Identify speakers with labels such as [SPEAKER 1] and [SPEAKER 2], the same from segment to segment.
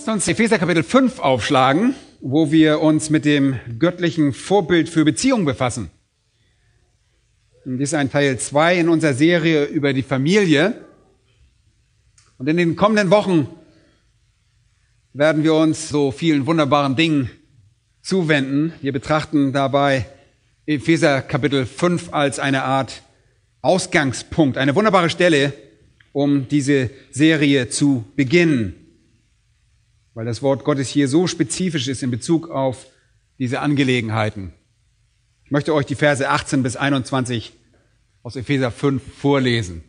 [SPEAKER 1] Lasst uns Epheser Kapitel 5 aufschlagen, wo wir uns mit dem göttlichen Vorbild für Beziehungen befassen. Und dies ist ein Teil 2 in unserer Serie über die Familie. Und in den kommenden Wochen werden wir uns so vielen wunderbaren Dingen zuwenden. Wir betrachten dabei Epheser Kapitel 5 als eine Art Ausgangspunkt, eine wunderbare Stelle, um diese Serie zu beginnen weil das Wort Gottes hier so spezifisch ist in Bezug auf diese Angelegenheiten. Ich möchte euch die Verse 18 bis 21 aus Epheser 5 vorlesen.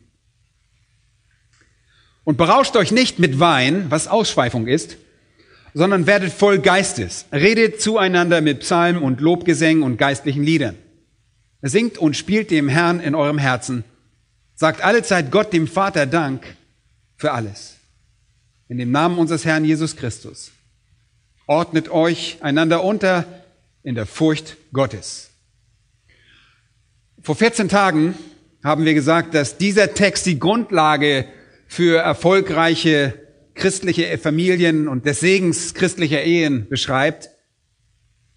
[SPEAKER 1] Und berauscht euch nicht mit Wein, was Ausschweifung ist, sondern werdet voll Geistes. Redet zueinander mit Psalmen und Lobgesängen und geistlichen Liedern. Singt und spielt dem Herrn in eurem Herzen. Sagt allezeit Gott, dem Vater, Dank für alles in dem Namen unseres Herrn Jesus Christus. Ordnet euch einander unter in der Furcht Gottes. Vor 14 Tagen haben wir gesagt, dass dieser Text die Grundlage für erfolgreiche christliche Familien und des Segens christlicher Ehen beschreibt.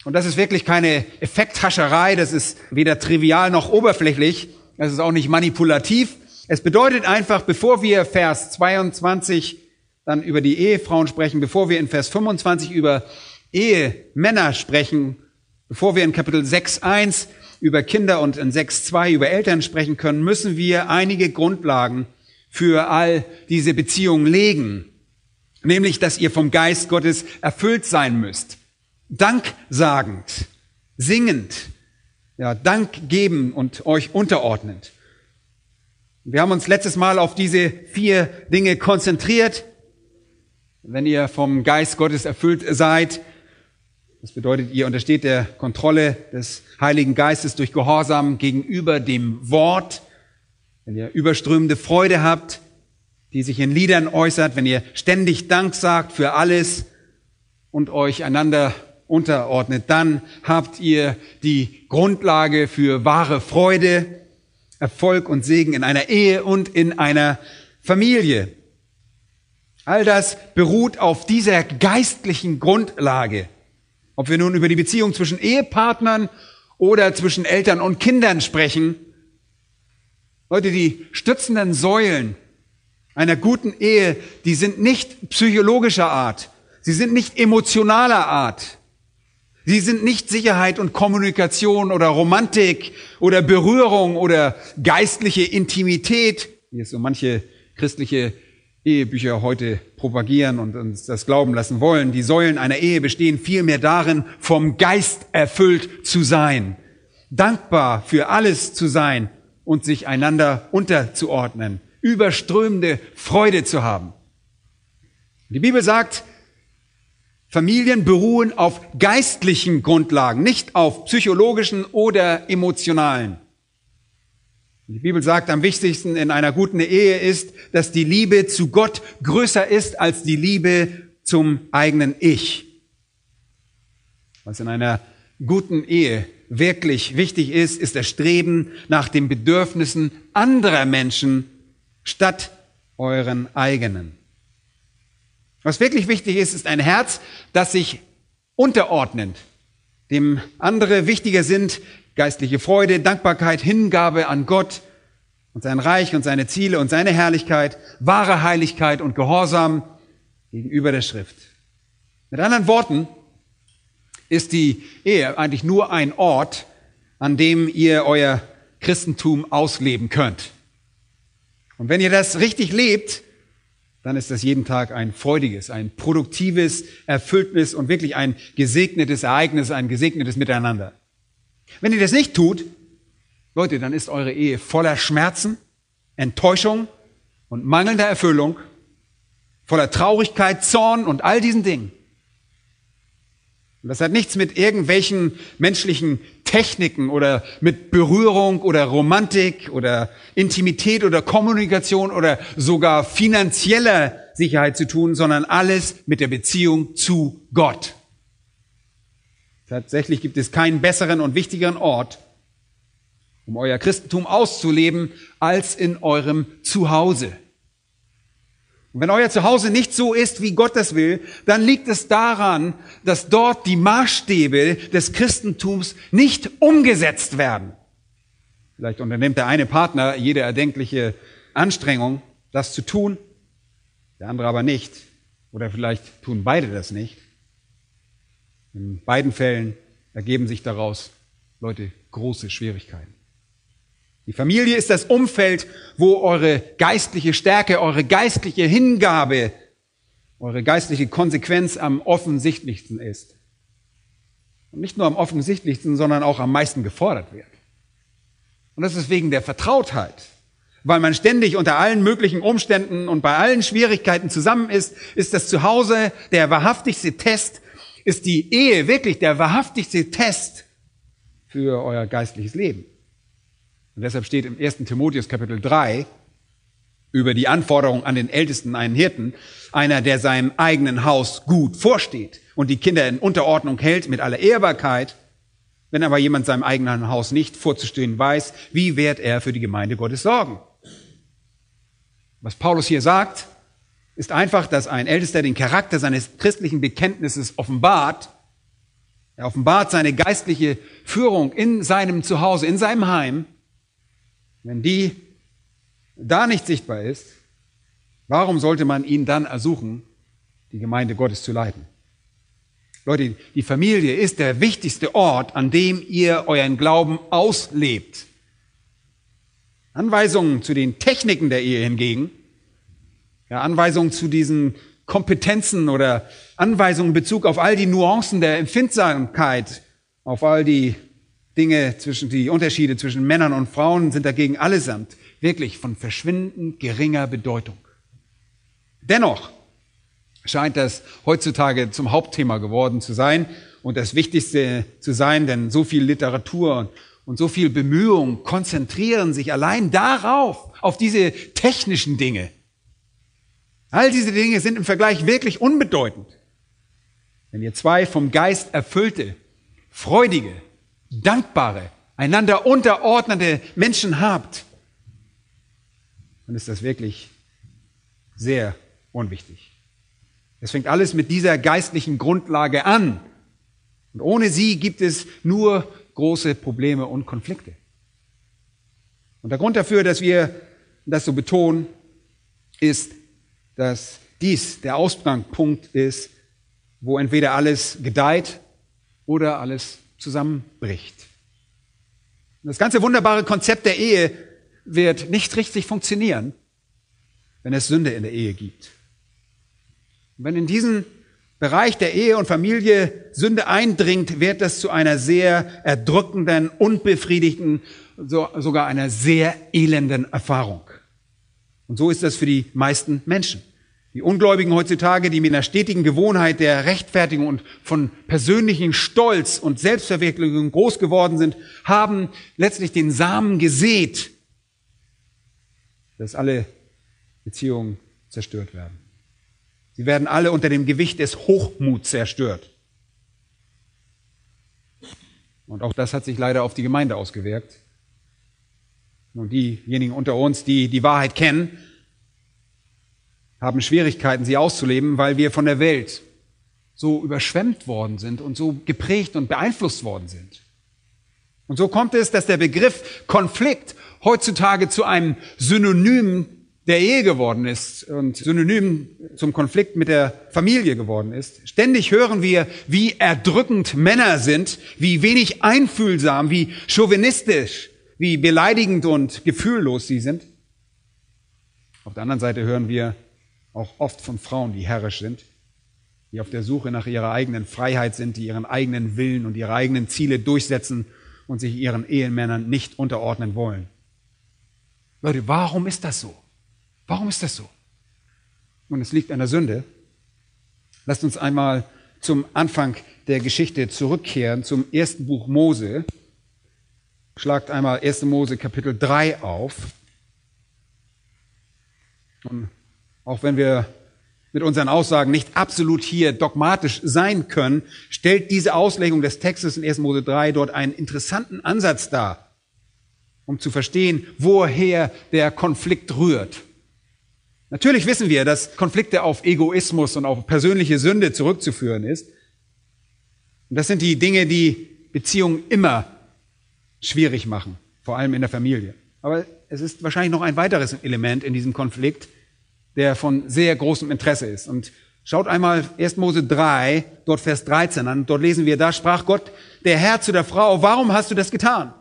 [SPEAKER 1] Und das ist wirklich keine Effekthascherei, das ist weder trivial noch oberflächlich, das ist auch nicht manipulativ. Es bedeutet einfach, bevor wir Vers 22 dann über die Ehefrauen sprechen, bevor wir in Vers 25 über Ehemänner sprechen, bevor wir in Kapitel 6.1 über Kinder und in 6.2 über Eltern sprechen können, müssen wir einige Grundlagen für all diese Beziehungen legen. Nämlich, dass ihr vom Geist Gottes erfüllt sein müsst. Danksagend, singend, ja, Dank geben und euch unterordnend. Wir haben uns letztes Mal auf diese vier Dinge konzentriert. Wenn ihr vom Geist Gottes erfüllt seid, das bedeutet, ihr untersteht der Kontrolle des Heiligen Geistes durch Gehorsam gegenüber dem Wort, wenn ihr überströmende Freude habt, die sich in Liedern äußert, wenn ihr ständig Dank sagt für alles und euch einander unterordnet, dann habt ihr die Grundlage für wahre Freude, Erfolg und Segen in einer Ehe und in einer Familie. All das beruht auf dieser geistlichen Grundlage. Ob wir nun über die Beziehung zwischen Ehepartnern oder zwischen Eltern und Kindern sprechen. Leute, die stützenden Säulen einer guten Ehe, die sind nicht psychologischer Art. Sie sind nicht emotionaler Art. Sie sind nicht Sicherheit und Kommunikation oder Romantik oder Berührung oder geistliche Intimität, wie es so manche christliche Ehebücher heute propagieren und uns das glauben lassen wollen. Die Säulen einer Ehe bestehen vielmehr darin, vom Geist erfüllt zu sein, dankbar für alles zu sein und sich einander unterzuordnen, überströmende Freude zu haben. Die Bibel sagt, Familien beruhen auf geistlichen Grundlagen, nicht auf psychologischen oder emotionalen. Die Bibel sagt, am wichtigsten in einer guten Ehe ist, dass die Liebe zu Gott größer ist als die Liebe zum eigenen Ich. Was in einer guten Ehe wirklich wichtig ist, ist das Streben nach den Bedürfnissen anderer Menschen statt euren eigenen. Was wirklich wichtig ist, ist ein Herz, das sich unterordnet, dem andere wichtiger sind geistliche Freude, Dankbarkeit, Hingabe an Gott und sein Reich und seine Ziele und seine Herrlichkeit, wahre Heiligkeit und Gehorsam gegenüber der Schrift. Mit anderen Worten ist die Ehe eigentlich nur ein Ort, an dem ihr euer Christentum ausleben könnt. Und wenn ihr das richtig lebt, dann ist das jeden Tag ein freudiges, ein produktives, erfülltes und wirklich ein gesegnetes Ereignis, ein gesegnetes Miteinander. Wenn ihr das nicht tut, Leute, dann ist eure Ehe voller Schmerzen, Enttäuschung und mangelnder Erfüllung, voller Traurigkeit, Zorn und all diesen Dingen. Und das hat nichts mit irgendwelchen menschlichen Techniken oder mit Berührung oder Romantik oder Intimität oder Kommunikation oder sogar finanzieller Sicherheit zu tun, sondern alles mit der Beziehung zu Gott. Tatsächlich gibt es keinen besseren und wichtigeren Ort, um euer Christentum auszuleben, als in eurem Zuhause. Und wenn euer Zuhause nicht so ist, wie Gott das will, dann liegt es daran, dass dort die Maßstäbe des Christentums nicht umgesetzt werden. Vielleicht unternimmt der eine Partner jede erdenkliche Anstrengung, das zu tun, der andere aber nicht. Oder vielleicht tun beide das nicht. In beiden Fällen ergeben sich daraus, Leute, große Schwierigkeiten. Die Familie ist das Umfeld, wo eure geistliche Stärke, eure geistliche Hingabe, eure geistliche Konsequenz am offensichtlichsten ist. Und nicht nur am offensichtlichsten, sondern auch am meisten gefordert wird. Und das ist wegen der Vertrautheit. Weil man ständig unter allen möglichen Umständen und bei allen Schwierigkeiten zusammen ist, ist das Zuhause der wahrhaftigste Test, ist die Ehe wirklich der wahrhaftigste Test für euer geistliches Leben. Und deshalb steht im 1. Timotheus Kapitel 3 über die Anforderung an den Ältesten, einen Hirten, einer, der seinem eigenen Haus gut vorsteht und die Kinder in Unterordnung hält mit aller Ehrbarkeit. Wenn aber jemand seinem eigenen Haus nicht vorzustehen weiß, wie wird er für die Gemeinde Gottes sorgen? Was Paulus hier sagt, ist einfach, dass ein Ältester den Charakter seines christlichen Bekenntnisses offenbart. Er offenbart seine geistliche Führung in seinem Zuhause, in seinem Heim wenn die da nicht sichtbar ist, warum sollte man ihn dann ersuchen, die Gemeinde Gottes zu leiten? Leute, die Familie ist der wichtigste Ort, an dem ihr euren Glauben auslebt. Anweisungen zu den Techniken der Ehe hingegen, ja, Anweisungen zu diesen Kompetenzen oder Anweisungen in Bezug auf all die Nuancen der Empfindsamkeit, auf all die Dinge zwischen, die Unterschiede zwischen Männern und Frauen sind dagegen allesamt wirklich von verschwindend geringer Bedeutung. Dennoch scheint das heutzutage zum Hauptthema geworden zu sein und das Wichtigste zu sein, denn so viel Literatur und so viel Bemühungen konzentrieren sich allein darauf, auf diese technischen Dinge. All diese Dinge sind im Vergleich wirklich unbedeutend. Wenn ihr zwei vom Geist erfüllte, freudige, dankbare, einander unterordnete Menschen habt, dann ist das wirklich sehr unwichtig. Es fängt alles mit dieser geistlichen Grundlage an. Und ohne sie gibt es nur große Probleme und Konflikte. Und der Grund dafür, dass wir das so betonen, ist, dass dies der Ausgangspunkt ist, wo entweder alles gedeiht oder alles zusammenbricht. Das ganze wunderbare Konzept der Ehe wird nicht richtig funktionieren, wenn es Sünde in der Ehe gibt. Und wenn in diesen Bereich der Ehe und Familie Sünde eindringt, wird das zu einer sehr erdrückenden, unbefriedigten, so, sogar einer sehr elenden Erfahrung. Und so ist das für die meisten Menschen. Die Ungläubigen heutzutage, die mit einer stetigen Gewohnheit der Rechtfertigung und von persönlichen Stolz und Selbstverwirklichung groß geworden sind, haben letztlich den Samen gesät, dass alle Beziehungen zerstört werden. Sie werden alle unter dem Gewicht des Hochmuts zerstört. Und auch das hat sich leider auf die Gemeinde ausgewirkt. Und diejenigen unter uns, die die Wahrheit kennen, haben Schwierigkeiten, sie auszuleben, weil wir von der Welt so überschwemmt worden sind und so geprägt und beeinflusst worden sind. Und so kommt es, dass der Begriff Konflikt heutzutage zu einem Synonym der Ehe geworden ist und synonym zum Konflikt mit der Familie geworden ist. Ständig hören wir, wie erdrückend Männer sind, wie wenig einfühlsam, wie chauvinistisch, wie beleidigend und gefühllos sie sind. Auf der anderen Seite hören wir, auch oft von Frauen, die herrisch sind, die auf der Suche nach ihrer eigenen Freiheit sind, die ihren eigenen Willen und ihre eigenen Ziele durchsetzen und sich ihren Ehemännern nicht unterordnen wollen. Leute, warum ist das so? Warum ist das so? Und es liegt an der Sünde. Lasst uns einmal zum Anfang der Geschichte zurückkehren, zum ersten Buch Mose. Schlagt einmal 1. Mose Kapitel 3 auf. Und auch wenn wir mit unseren Aussagen nicht absolut hier dogmatisch sein können, stellt diese Auslegung des Textes in 1. Mose 3 dort einen interessanten Ansatz dar, um zu verstehen, woher der Konflikt rührt. Natürlich wissen wir, dass Konflikte auf Egoismus und auf persönliche Sünde zurückzuführen ist. Und das sind die Dinge, die Beziehungen immer schwierig machen, vor allem in der Familie. Aber es ist wahrscheinlich noch ein weiteres Element in diesem Konflikt, der von sehr großem Interesse ist. Und schaut einmal 1. Mose 3, dort Vers 13 an. Dort lesen wir, da sprach Gott, der Herr zu der Frau, warum hast du das getan?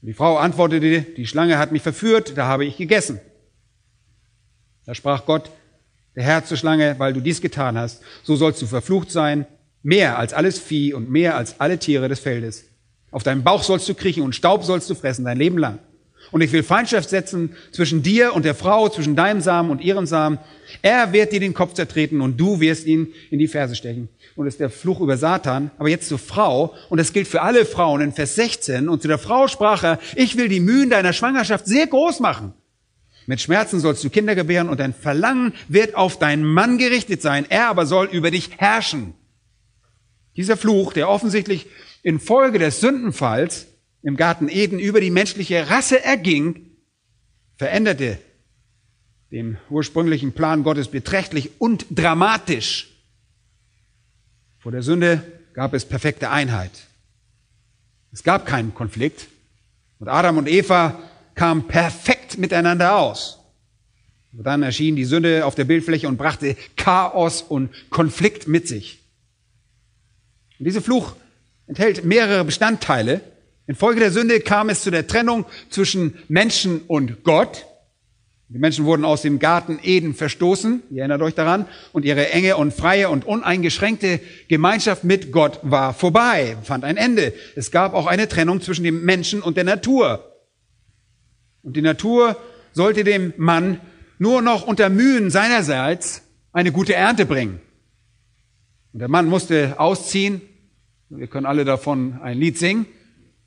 [SPEAKER 1] Die Frau antwortete, die Schlange hat mich verführt, da habe ich gegessen. Da sprach Gott, der Herr zur Schlange, weil du dies getan hast, so sollst du verflucht sein, mehr als alles Vieh und mehr als alle Tiere des Feldes. Auf deinem Bauch sollst du kriechen und Staub sollst du fressen dein Leben lang. Und ich will Feindschaft setzen zwischen dir und der Frau, zwischen deinem Samen und ihrem Samen. Er wird dir den Kopf zertreten und du wirst ihn in die Ferse stechen. Und das ist der Fluch über Satan. Aber jetzt zur Frau. Und das gilt für alle Frauen in Vers 16. Und zu der Frau sprach er, ich will die Mühen deiner Schwangerschaft sehr groß machen. Mit Schmerzen sollst du Kinder gebären und dein Verlangen wird auf deinen Mann gerichtet sein. Er aber soll über dich herrschen. Dieser Fluch, der offensichtlich infolge des Sündenfalls im Garten Eden über die menschliche Rasse erging, veränderte den ursprünglichen Plan Gottes beträchtlich und dramatisch. Vor der Sünde gab es perfekte Einheit. Es gab keinen Konflikt. Und Adam und Eva kamen perfekt miteinander aus. Und dann erschien die Sünde auf der Bildfläche und brachte Chaos und Konflikt mit sich. Und dieser Fluch enthält mehrere Bestandteile. Infolge der Sünde kam es zu der Trennung zwischen Menschen und Gott. Die Menschen wurden aus dem Garten Eden verstoßen, ihr erinnert euch daran, und ihre enge und freie und uneingeschränkte Gemeinschaft mit Gott war vorbei, fand ein Ende. Es gab auch eine Trennung zwischen dem Menschen und der Natur. Und die Natur sollte dem Mann nur noch unter Mühen seinerseits eine gute Ernte bringen. Und der Mann musste ausziehen. Wir können alle davon ein Lied singen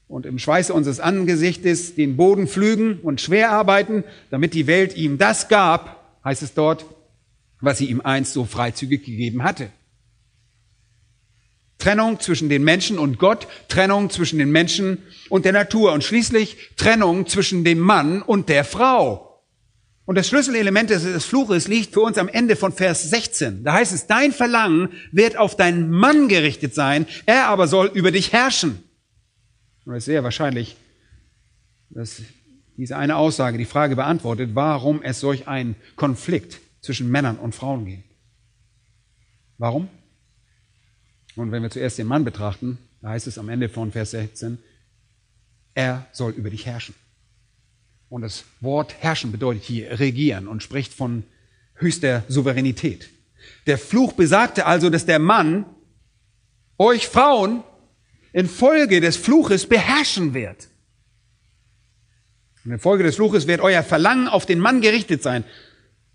[SPEAKER 1] und im Schweiße unseres Angesichtes den Boden pflügen und schwer arbeiten, damit die Welt ihm das gab, heißt es dort, was sie ihm einst so freizügig gegeben hatte. Trennung zwischen den Menschen und Gott, Trennung zwischen den Menschen und der Natur und schließlich Trennung zwischen dem Mann und der Frau. Und das Schlüsselelement des Fluches liegt für uns am Ende von Vers 16. Da heißt es, dein Verlangen wird auf deinen Mann gerichtet sein, er aber soll über dich herrschen. Und es ist sehr wahrscheinlich, dass diese eine Aussage die Frage beantwortet, warum es solch einen Konflikt zwischen Männern und Frauen gibt. Warum? Und wenn wir zuerst den Mann betrachten, da heißt es am Ende von Vers 16, er soll über dich herrschen. Und das Wort herrschen bedeutet hier regieren und spricht von höchster Souveränität. Der Fluch besagte also, dass der Mann euch Frauen infolge des Fluches beherrschen wird. Und infolge des Fluches wird euer Verlangen auf den Mann gerichtet sein.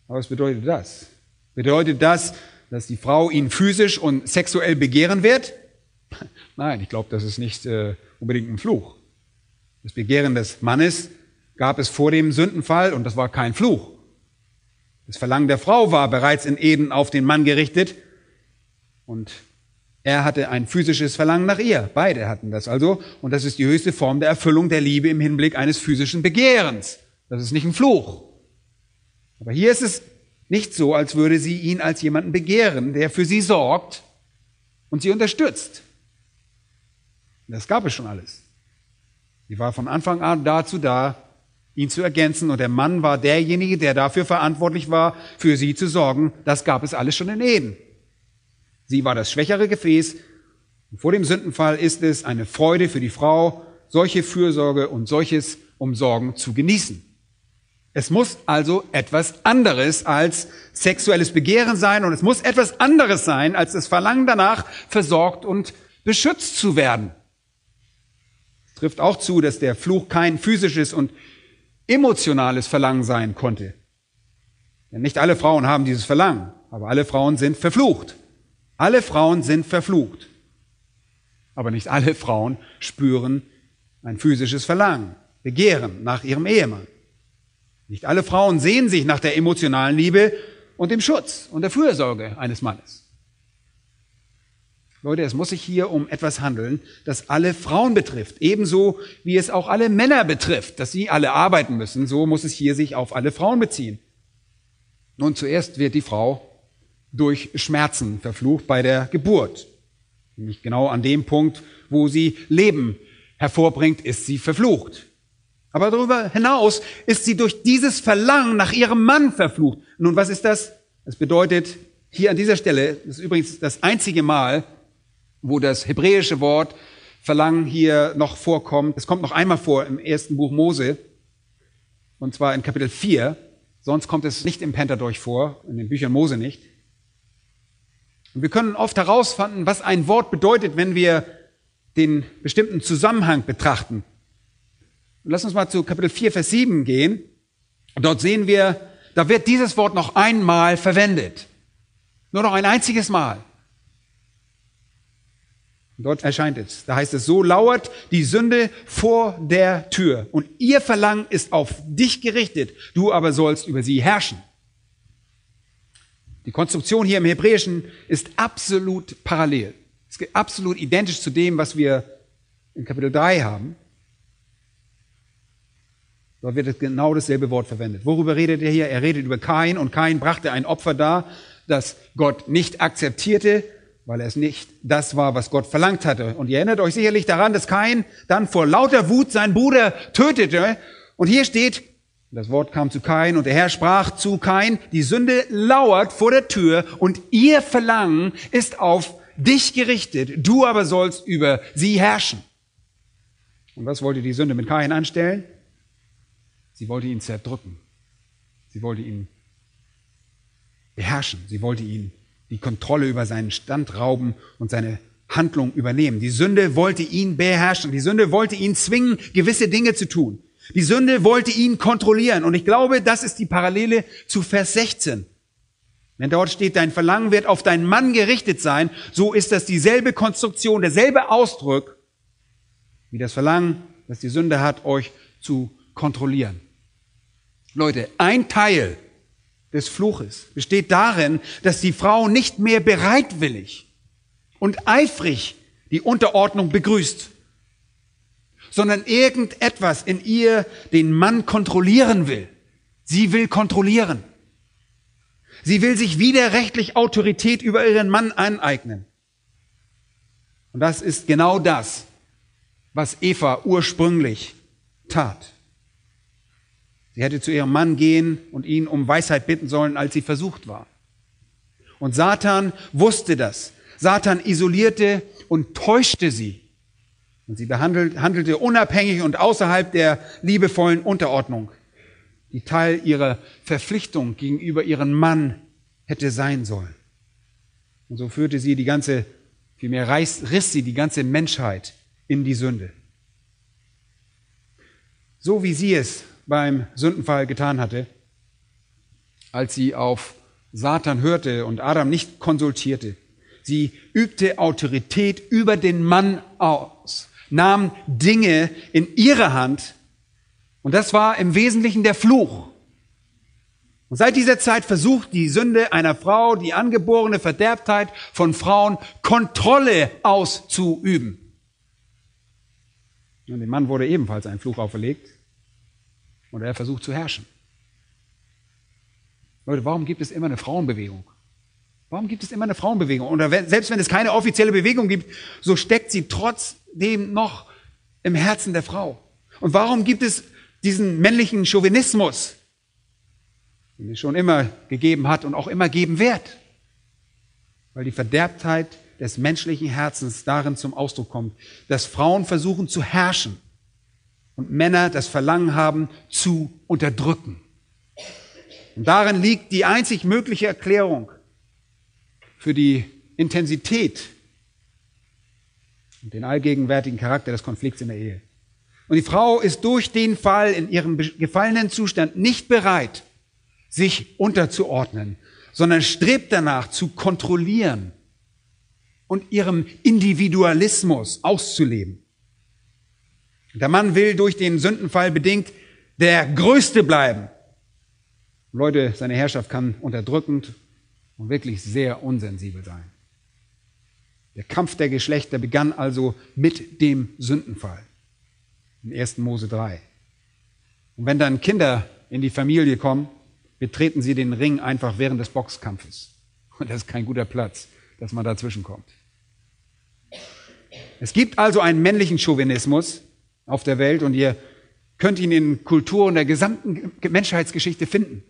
[SPEAKER 1] Aber was bedeutet das? Bedeutet das, dass die Frau ihn physisch und sexuell begehren wird? Nein, ich glaube, das ist nicht äh, unbedingt ein Fluch. Das Begehren des Mannes gab es vor dem Sündenfall und das war kein Fluch. Das Verlangen der Frau war bereits in Eden auf den Mann gerichtet und er hatte ein physisches Verlangen nach ihr. Beide hatten das also. Und das ist die höchste Form der Erfüllung der Liebe im Hinblick eines physischen Begehrens. Das ist nicht ein Fluch. Aber hier ist es nicht so, als würde sie ihn als jemanden begehren, der für sie sorgt und sie unterstützt. Das gab es schon alles. Sie war von Anfang an dazu da, ihn zu ergänzen. Und der Mann war derjenige, der dafür verantwortlich war, für sie zu sorgen. Das gab es alles schon in Eden. Sie war das schwächere Gefäß. Und vor dem Sündenfall ist es eine Freude für die Frau, solche Fürsorge und solches Umsorgen zu genießen. Es muss also etwas anderes als sexuelles Begehren sein und es muss etwas anderes sein als das Verlangen danach, versorgt und beschützt zu werden. Es trifft auch zu, dass der Fluch kein physisches und emotionales Verlangen sein konnte. Denn nicht alle Frauen haben dieses Verlangen, aber alle Frauen sind verflucht. Alle Frauen sind verflucht. Aber nicht alle Frauen spüren ein physisches Verlangen, Begehren nach ihrem Ehemann. Nicht alle Frauen sehen sich nach der emotionalen Liebe und dem Schutz und der Fürsorge eines Mannes. Leute, es muss sich hier um etwas handeln, das alle Frauen betrifft, ebenso wie es auch alle Männer betrifft, dass sie alle arbeiten müssen. So muss es hier sich auf alle Frauen beziehen. Nun, zuerst wird die Frau durch Schmerzen verflucht bei der Geburt. Nämlich genau an dem Punkt, wo sie Leben hervorbringt, ist sie verflucht. Aber darüber hinaus ist sie durch dieses Verlangen nach ihrem Mann verflucht. Nun, was ist das? Das bedeutet, hier an dieser Stelle, das ist übrigens das einzige Mal, wo das hebräische Wort Verlangen hier noch vorkommt. Es kommt noch einmal vor im ersten Buch Mose, und zwar in Kapitel 4. Sonst kommt es nicht im Pentateuch vor, in den Büchern Mose nicht. Und wir können oft herausfinden, was ein Wort bedeutet, wenn wir den bestimmten Zusammenhang betrachten. Und lass uns mal zu Kapitel 4, Vers 7 gehen. Dort sehen wir, da wird dieses Wort noch einmal verwendet. Nur noch ein einziges Mal. Dort erscheint es. Da heißt es, so lauert die Sünde vor der Tür und ihr Verlangen ist auf dich gerichtet, du aber sollst über sie herrschen. Die Konstruktion hier im Hebräischen ist absolut parallel. Es ist absolut identisch zu dem, was wir in Kapitel 3 haben. Dort wird genau dasselbe Wort verwendet. Worüber redet er hier? Er redet über Kain und Kain brachte ein Opfer dar, das Gott nicht akzeptierte weil es nicht das war, was Gott verlangt hatte. Und ihr erinnert euch sicherlich daran, dass Kain dann vor lauter Wut seinen Bruder tötete. Und hier steht, das Wort kam zu Kain und der Herr sprach zu Kain, die Sünde lauert vor der Tür und ihr Verlangen ist auf dich gerichtet, du aber sollst über sie herrschen. Und was wollte die Sünde mit Kain anstellen? Sie wollte ihn zerdrücken. Sie wollte ihn beherrschen. Sie wollte ihn die Kontrolle über seinen Stand rauben und seine Handlung übernehmen. Die Sünde wollte ihn beherrschen. Die Sünde wollte ihn zwingen, gewisse Dinge zu tun. Die Sünde wollte ihn kontrollieren. Und ich glaube, das ist die Parallele zu Vers 16. Wenn dort steht, dein Verlangen wird auf deinen Mann gerichtet sein, so ist das dieselbe Konstruktion, derselbe Ausdruck, wie das Verlangen, das die Sünde hat, euch zu kontrollieren. Leute, ein Teil des Fluches besteht darin, dass die Frau nicht mehr bereitwillig und eifrig die Unterordnung begrüßt, sondern irgendetwas in ihr den Mann kontrollieren will. Sie will kontrollieren. Sie will sich widerrechtlich Autorität über ihren Mann aneignen. Und das ist genau das, was Eva ursprünglich tat. Sie hätte zu ihrem Mann gehen und ihn um Weisheit bitten sollen, als sie versucht war. Und Satan wusste das. Satan isolierte und täuschte sie. Und sie behandelt, handelte unabhängig und außerhalb der liebevollen Unterordnung, die Teil ihrer Verpflichtung gegenüber ihrem Mann hätte sein sollen. Und so führte sie die ganze, vielmehr riss, riss sie die ganze Menschheit in die Sünde. So wie sie es beim Sündenfall getan hatte, als sie auf Satan hörte und Adam nicht konsultierte. Sie übte Autorität über den Mann aus, nahm Dinge in ihre Hand und das war im Wesentlichen der Fluch. Und seit dieser Zeit versucht die Sünde einer Frau, die angeborene Verderbtheit von Frauen, Kontrolle auszuüben. Und dem Mann wurde ebenfalls ein Fluch auferlegt. Und er versucht zu herrschen. Leute, warum gibt es immer eine Frauenbewegung? Warum gibt es immer eine Frauenbewegung? Und selbst wenn es keine offizielle Bewegung gibt, so steckt sie trotzdem noch im Herzen der Frau. Und warum gibt es diesen männlichen Chauvinismus, den es schon immer gegeben hat und auch immer geben wird? Weil die Verderbtheit des menschlichen Herzens darin zum Ausdruck kommt, dass Frauen versuchen zu herrschen und Männer das Verlangen haben, zu unterdrücken. Und darin liegt die einzig mögliche Erklärung für die Intensität und den allgegenwärtigen Charakter des Konflikts in der Ehe. Und die Frau ist durch den Fall in ihrem gefallenen Zustand nicht bereit, sich unterzuordnen, sondern strebt danach zu kontrollieren und ihrem Individualismus auszuleben. Der Mann will durch den Sündenfall bedingt der Größte bleiben. Leute, seine Herrschaft kann unterdrückend und wirklich sehr unsensibel sein. Der Kampf der Geschlechter begann also mit dem Sündenfall. In 1. Mose 3. Und wenn dann Kinder in die Familie kommen, betreten sie den Ring einfach während des Boxkampfes. Und das ist kein guter Platz, dass man dazwischen kommt. Es gibt also einen männlichen Chauvinismus auf der Welt und ihr könnt ihn in Kulturen der gesamten Menschheitsgeschichte finden.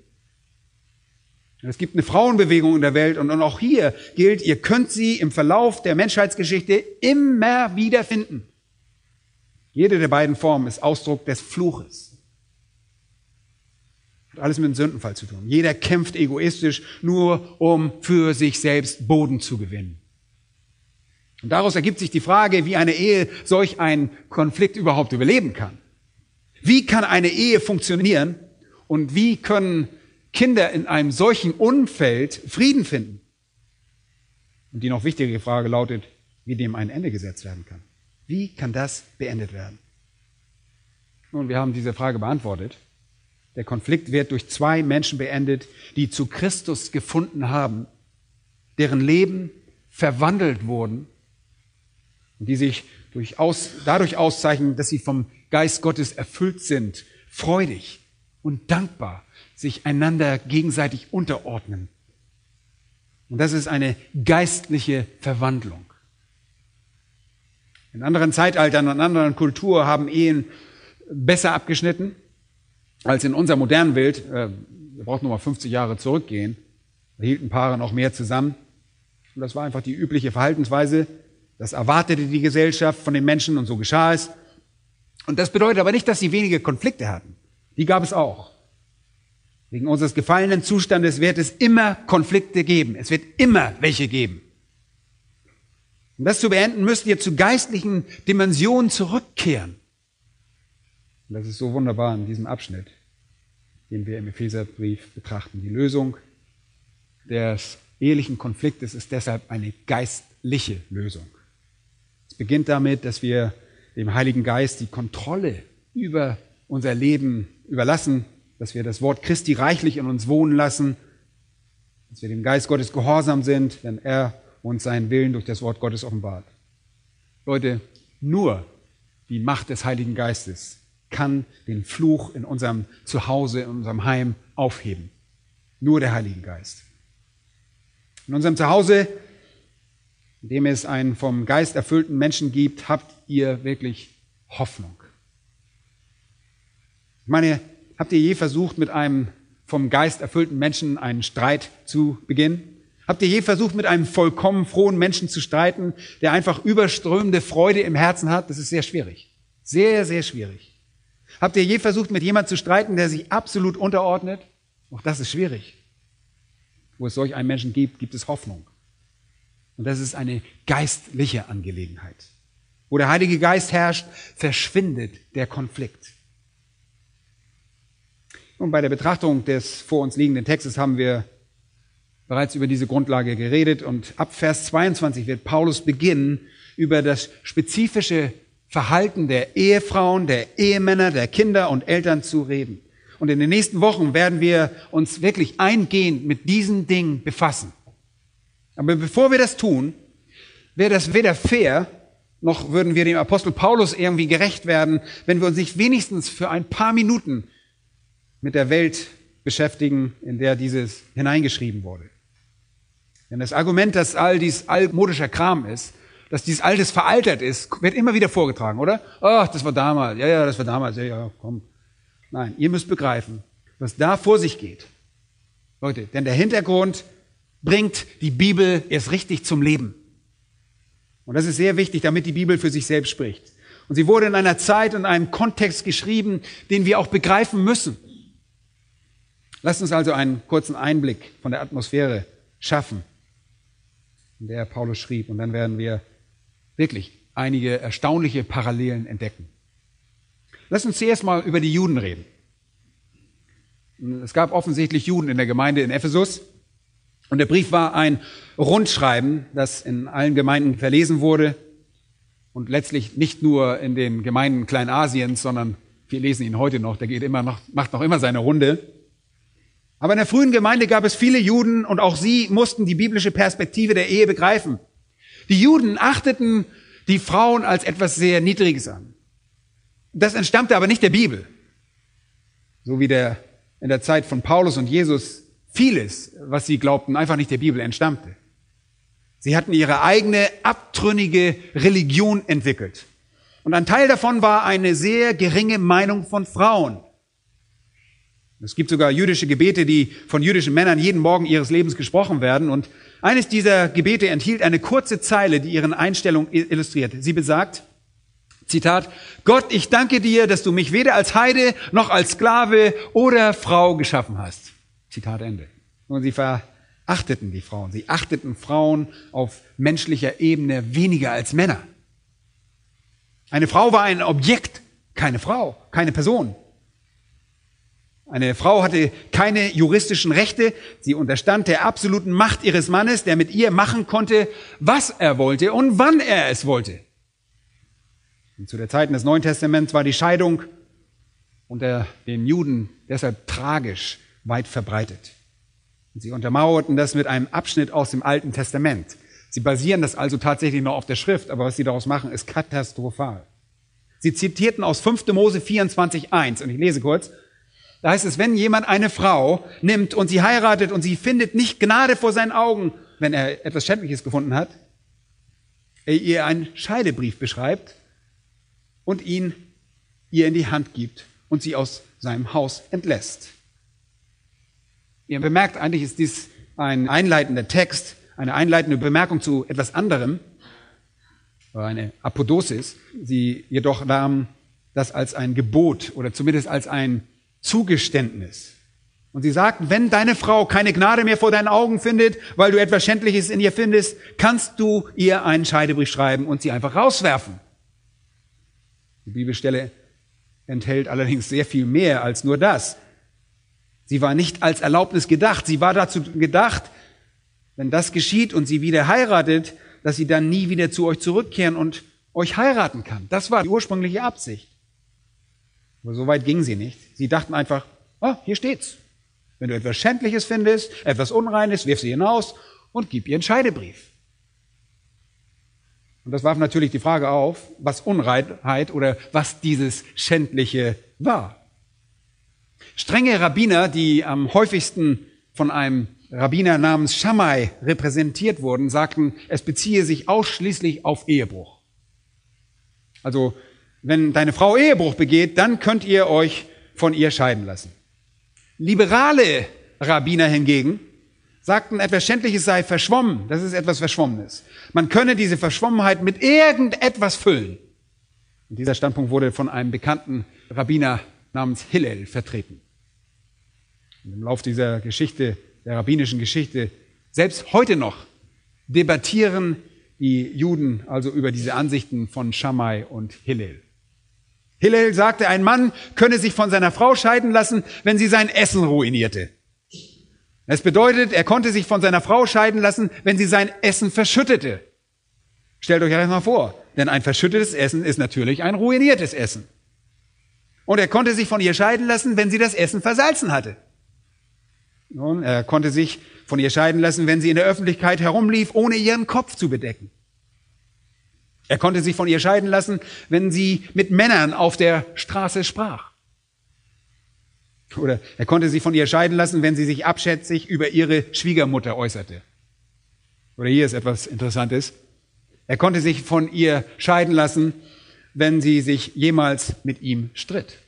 [SPEAKER 1] Es gibt eine Frauenbewegung in der Welt und auch hier gilt, ihr könnt sie im Verlauf der Menschheitsgeschichte immer wieder finden. Jede der beiden Formen ist Ausdruck des Fluches. Hat alles mit dem Sündenfall zu tun. Jeder kämpft egoistisch nur, um für sich selbst Boden zu gewinnen. Und daraus ergibt sich die Frage, wie eine Ehe solch einen Konflikt überhaupt überleben kann. Wie kann eine Ehe funktionieren und wie können Kinder in einem solchen Umfeld Frieden finden? Und die noch wichtigere Frage lautet, wie dem ein Ende gesetzt werden kann. Wie kann das beendet werden? Nun, wir haben diese Frage beantwortet. Der Konflikt wird durch zwei Menschen beendet, die zu Christus gefunden haben, deren Leben verwandelt wurden und die sich durch aus, dadurch auszeichnen, dass sie vom Geist Gottes erfüllt sind, freudig und dankbar, sich einander gegenseitig unterordnen. Und das ist eine geistliche Verwandlung. In anderen Zeitaltern und anderen Kulturen haben Ehen besser abgeschnitten als in unserer modernen Welt. Äh, wir brauchen nur mal 50 Jahre zurückgehen. Da hielten Paare noch mehr zusammen. Und das war einfach die übliche Verhaltensweise. Das erwartete die Gesellschaft von den Menschen und so geschah es. Und das bedeutet aber nicht, dass sie wenige Konflikte hatten. Die gab es auch. Wegen unseres gefallenen Zustandes wird es immer Konflikte geben. Es wird immer welche geben. Um das zu beenden, müsst ihr zu geistlichen Dimensionen zurückkehren. Und das ist so wunderbar in diesem Abschnitt, den wir im Epheserbrief betrachten. Die Lösung des ehelichen Konfliktes ist deshalb eine geistliche Lösung. Es beginnt damit, dass wir dem Heiligen Geist die Kontrolle über unser Leben überlassen, dass wir das Wort Christi reichlich in uns wohnen lassen, dass wir dem Geist Gottes gehorsam sind, wenn er uns seinen Willen durch das Wort Gottes offenbart. Leute, nur die Macht des Heiligen Geistes kann den Fluch in unserem Zuhause, in unserem Heim aufheben. Nur der Heilige Geist. In unserem Zuhause in dem es einen vom Geist erfüllten Menschen gibt, habt ihr wirklich Hoffnung. Ich meine, habt ihr je versucht, mit einem vom Geist erfüllten Menschen einen Streit zu beginnen? Habt ihr je versucht, mit einem vollkommen frohen Menschen zu streiten, der einfach überströmende Freude im Herzen hat? Das ist sehr schwierig. Sehr, sehr schwierig. Habt ihr je versucht, mit jemandem zu streiten, der sich absolut unterordnet? Auch das ist schwierig. Wo es solch einen Menschen gibt, gibt es Hoffnung. Und das ist eine geistliche Angelegenheit. Wo der Heilige Geist herrscht, verschwindet der Konflikt. Und bei der Betrachtung des vor uns liegenden Textes haben wir bereits über diese Grundlage geredet und ab Vers 22 wird Paulus beginnen, über das spezifische Verhalten der Ehefrauen, der Ehemänner, der Kinder und Eltern zu reden. Und in den nächsten Wochen werden wir uns wirklich eingehend mit diesen Dingen befassen. Aber bevor wir das tun, wäre das weder fair, noch würden wir dem Apostel Paulus irgendwie gerecht werden, wenn wir uns nicht wenigstens für ein paar Minuten mit der Welt beschäftigen, in der dieses hineingeschrieben wurde. Denn das Argument, dass all dies altmodischer Kram ist, dass dies altes veraltert ist, wird immer wieder vorgetragen, oder? Ach, das war damals, ja, ja, das war damals, ja, ja, komm. Nein, ihr müsst begreifen, was da vor sich geht. Leute, denn der Hintergrund bringt die Bibel erst richtig zum Leben. Und das ist sehr wichtig, damit die Bibel für sich selbst spricht. Und sie wurde in einer Zeit und einem Kontext geschrieben, den wir auch begreifen müssen. Lasst uns also einen kurzen Einblick von der Atmosphäre schaffen, in der Paulus schrieb. Und dann werden wir wirklich einige erstaunliche Parallelen entdecken. Lasst uns zuerst mal über die Juden reden. Es gab offensichtlich Juden in der Gemeinde in Ephesus. Und der Brief war ein Rundschreiben, das in allen Gemeinden verlesen wurde und letztlich nicht nur in den Gemeinden Kleinasiens, sondern wir lesen ihn heute noch, der geht immer noch, macht noch immer seine Runde. Aber in der frühen Gemeinde gab es viele Juden und auch sie mussten die biblische Perspektive der Ehe begreifen. Die Juden achteten die Frauen als etwas sehr Niedriges an. Das entstammte aber nicht der Bibel. So wie der in der Zeit von Paulus und Jesus vieles, was sie glaubten, einfach nicht der Bibel entstammte. Sie hatten ihre eigene abtrünnige Religion entwickelt. Und ein Teil davon war eine sehr geringe Meinung von Frauen. Es gibt sogar jüdische Gebete, die von jüdischen Männern jeden Morgen ihres Lebens gesprochen werden. Und eines dieser Gebete enthielt eine kurze Zeile, die ihren Einstellung illustriert. Sie besagt, Zitat, Gott, ich danke dir, dass du mich weder als Heide noch als Sklave oder Frau geschaffen hast. Zitat Ende. Und sie verachteten die Frauen. Sie achteten Frauen auf menschlicher Ebene weniger als Männer. Eine Frau war ein Objekt, keine Frau, keine Person. Eine Frau hatte keine juristischen Rechte. Sie unterstand der absoluten Macht ihres Mannes, der mit ihr machen konnte, was er wollte und wann er es wollte. Und zu der Zeit des Neuen Testaments war die Scheidung unter den Juden deshalb tragisch weit verbreitet. Und sie untermauerten das mit einem Abschnitt aus dem Alten Testament. Sie basieren das also tatsächlich noch auf der Schrift, aber was sie daraus machen, ist katastrophal. Sie zitierten aus 5. Mose 24.1 und ich lese kurz. Da heißt es, wenn jemand eine Frau nimmt und sie heiratet und sie findet nicht Gnade vor seinen Augen, wenn er etwas Schändliches gefunden hat, er ihr einen Scheidebrief beschreibt und ihn ihr in die Hand gibt und sie aus seinem Haus entlässt. Ihr bemerkt, eigentlich ist dies ein einleitender Text, eine einleitende Bemerkung zu etwas anderem, eine Apodosis. Sie jedoch nahmen das als ein Gebot oder zumindest als ein Zugeständnis. Und sie sagten, wenn deine Frau keine Gnade mehr vor deinen Augen findet, weil du etwas Schändliches in ihr findest, kannst du ihr einen Scheidebrief schreiben und sie einfach rauswerfen. Die Bibelstelle enthält allerdings sehr viel mehr als nur das. Sie war nicht als Erlaubnis gedacht. Sie war dazu gedacht, wenn das geschieht und sie wieder heiratet, dass sie dann nie wieder zu euch zurückkehren und euch heiraten kann. Das war die ursprüngliche Absicht. Aber so weit ging sie nicht. Sie dachten einfach, oh, hier steht's. Wenn du etwas Schändliches findest, etwas Unreines, wirf sie hinaus und gib ihr einen Scheidebrief. Und das warf natürlich die Frage auf, was Unreinheit oder was dieses Schändliche war. Strenge Rabbiner, die am häufigsten von einem Rabbiner namens Shammai repräsentiert wurden, sagten, es beziehe sich ausschließlich auf Ehebruch. Also, wenn deine Frau Ehebruch begeht, dann könnt ihr euch von ihr scheiden lassen. Liberale Rabbiner hingegen sagten, etwas Schändliches sei verschwommen. Das ist etwas Verschwommenes. Man könne diese Verschwommenheit mit irgendetwas füllen. Und dieser Standpunkt wurde von einem bekannten Rabbiner namens Hillel vertreten. Und Im Lauf dieser Geschichte, der rabbinischen Geschichte, selbst heute noch debattieren die Juden also über diese Ansichten von Shammai und Hillel. Hillel sagte, ein Mann könne sich von seiner Frau scheiden lassen, wenn sie sein Essen ruinierte. Es bedeutet, er konnte sich von seiner Frau scheiden lassen, wenn sie sein Essen verschüttete. Stellt euch das mal vor, denn ein verschüttetes Essen ist natürlich ein ruiniertes Essen. Und er konnte sich von ihr scheiden lassen, wenn sie das Essen versalzen hatte. Nun, er konnte sich von ihr scheiden lassen, wenn sie in der Öffentlichkeit herumlief, ohne ihren Kopf zu bedecken. Er konnte sich von ihr scheiden lassen, wenn sie mit Männern auf der Straße sprach. Oder er konnte sich von ihr scheiden lassen, wenn sie sich abschätzig über ihre Schwiegermutter äußerte. Oder hier ist etwas Interessantes. Er konnte sich von ihr scheiden lassen, wenn sie sich jemals mit ihm stritt.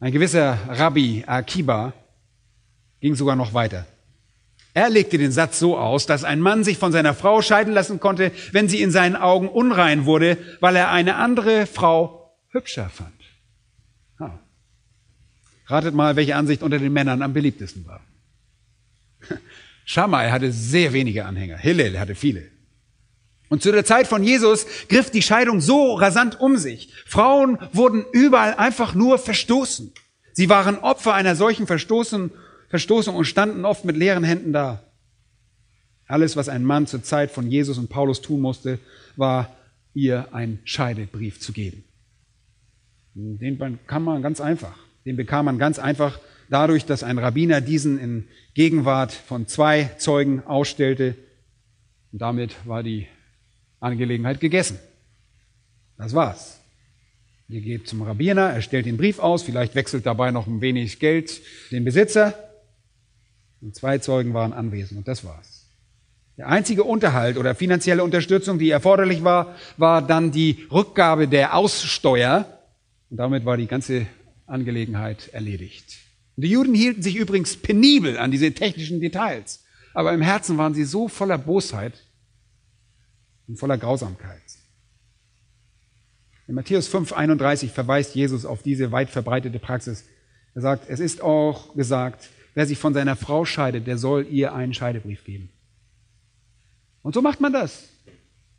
[SPEAKER 1] Ein gewisser Rabbi Akiba ging sogar noch weiter. Er legte den Satz so aus, dass ein Mann sich von seiner Frau scheiden lassen konnte, wenn sie in seinen Augen unrein wurde, weil er eine andere Frau hübscher fand. Ratet mal, welche Ansicht unter den Männern am beliebtesten war. Shammai hatte sehr wenige Anhänger. Hillel hatte viele. Und zu der Zeit von Jesus griff die Scheidung so rasant um sich. Frauen wurden überall einfach nur verstoßen. Sie waren Opfer einer solchen Verstoßen, Verstoßung und standen oft mit leeren Händen da. Alles, was ein Mann zur Zeit von Jesus und Paulus tun musste, war ihr einen Scheidebrief zu geben. Den kann man ganz einfach. Den bekam man ganz einfach dadurch, dass ein Rabbiner diesen in Gegenwart von zwei Zeugen ausstellte. Und damit war die Angelegenheit gegessen. Das war's. Ihr geht zum Rabbiner, er stellt den Brief aus, vielleicht wechselt dabei noch ein wenig Geld den Besitzer. Und zwei Zeugen waren anwesend und das war's. Der einzige Unterhalt oder finanzielle Unterstützung, die erforderlich war, war dann die Rückgabe der Aussteuer. Und damit war die ganze Angelegenheit erledigt. Und die Juden hielten sich übrigens penibel an diese technischen Details. Aber im Herzen waren sie so voller Bosheit und voller Grausamkeit. In Matthäus 5, 31 verweist Jesus auf diese weit verbreitete Praxis. Er sagt, es ist auch gesagt, wer sich von seiner Frau scheidet, der soll ihr einen Scheidebrief geben. Und so macht man das.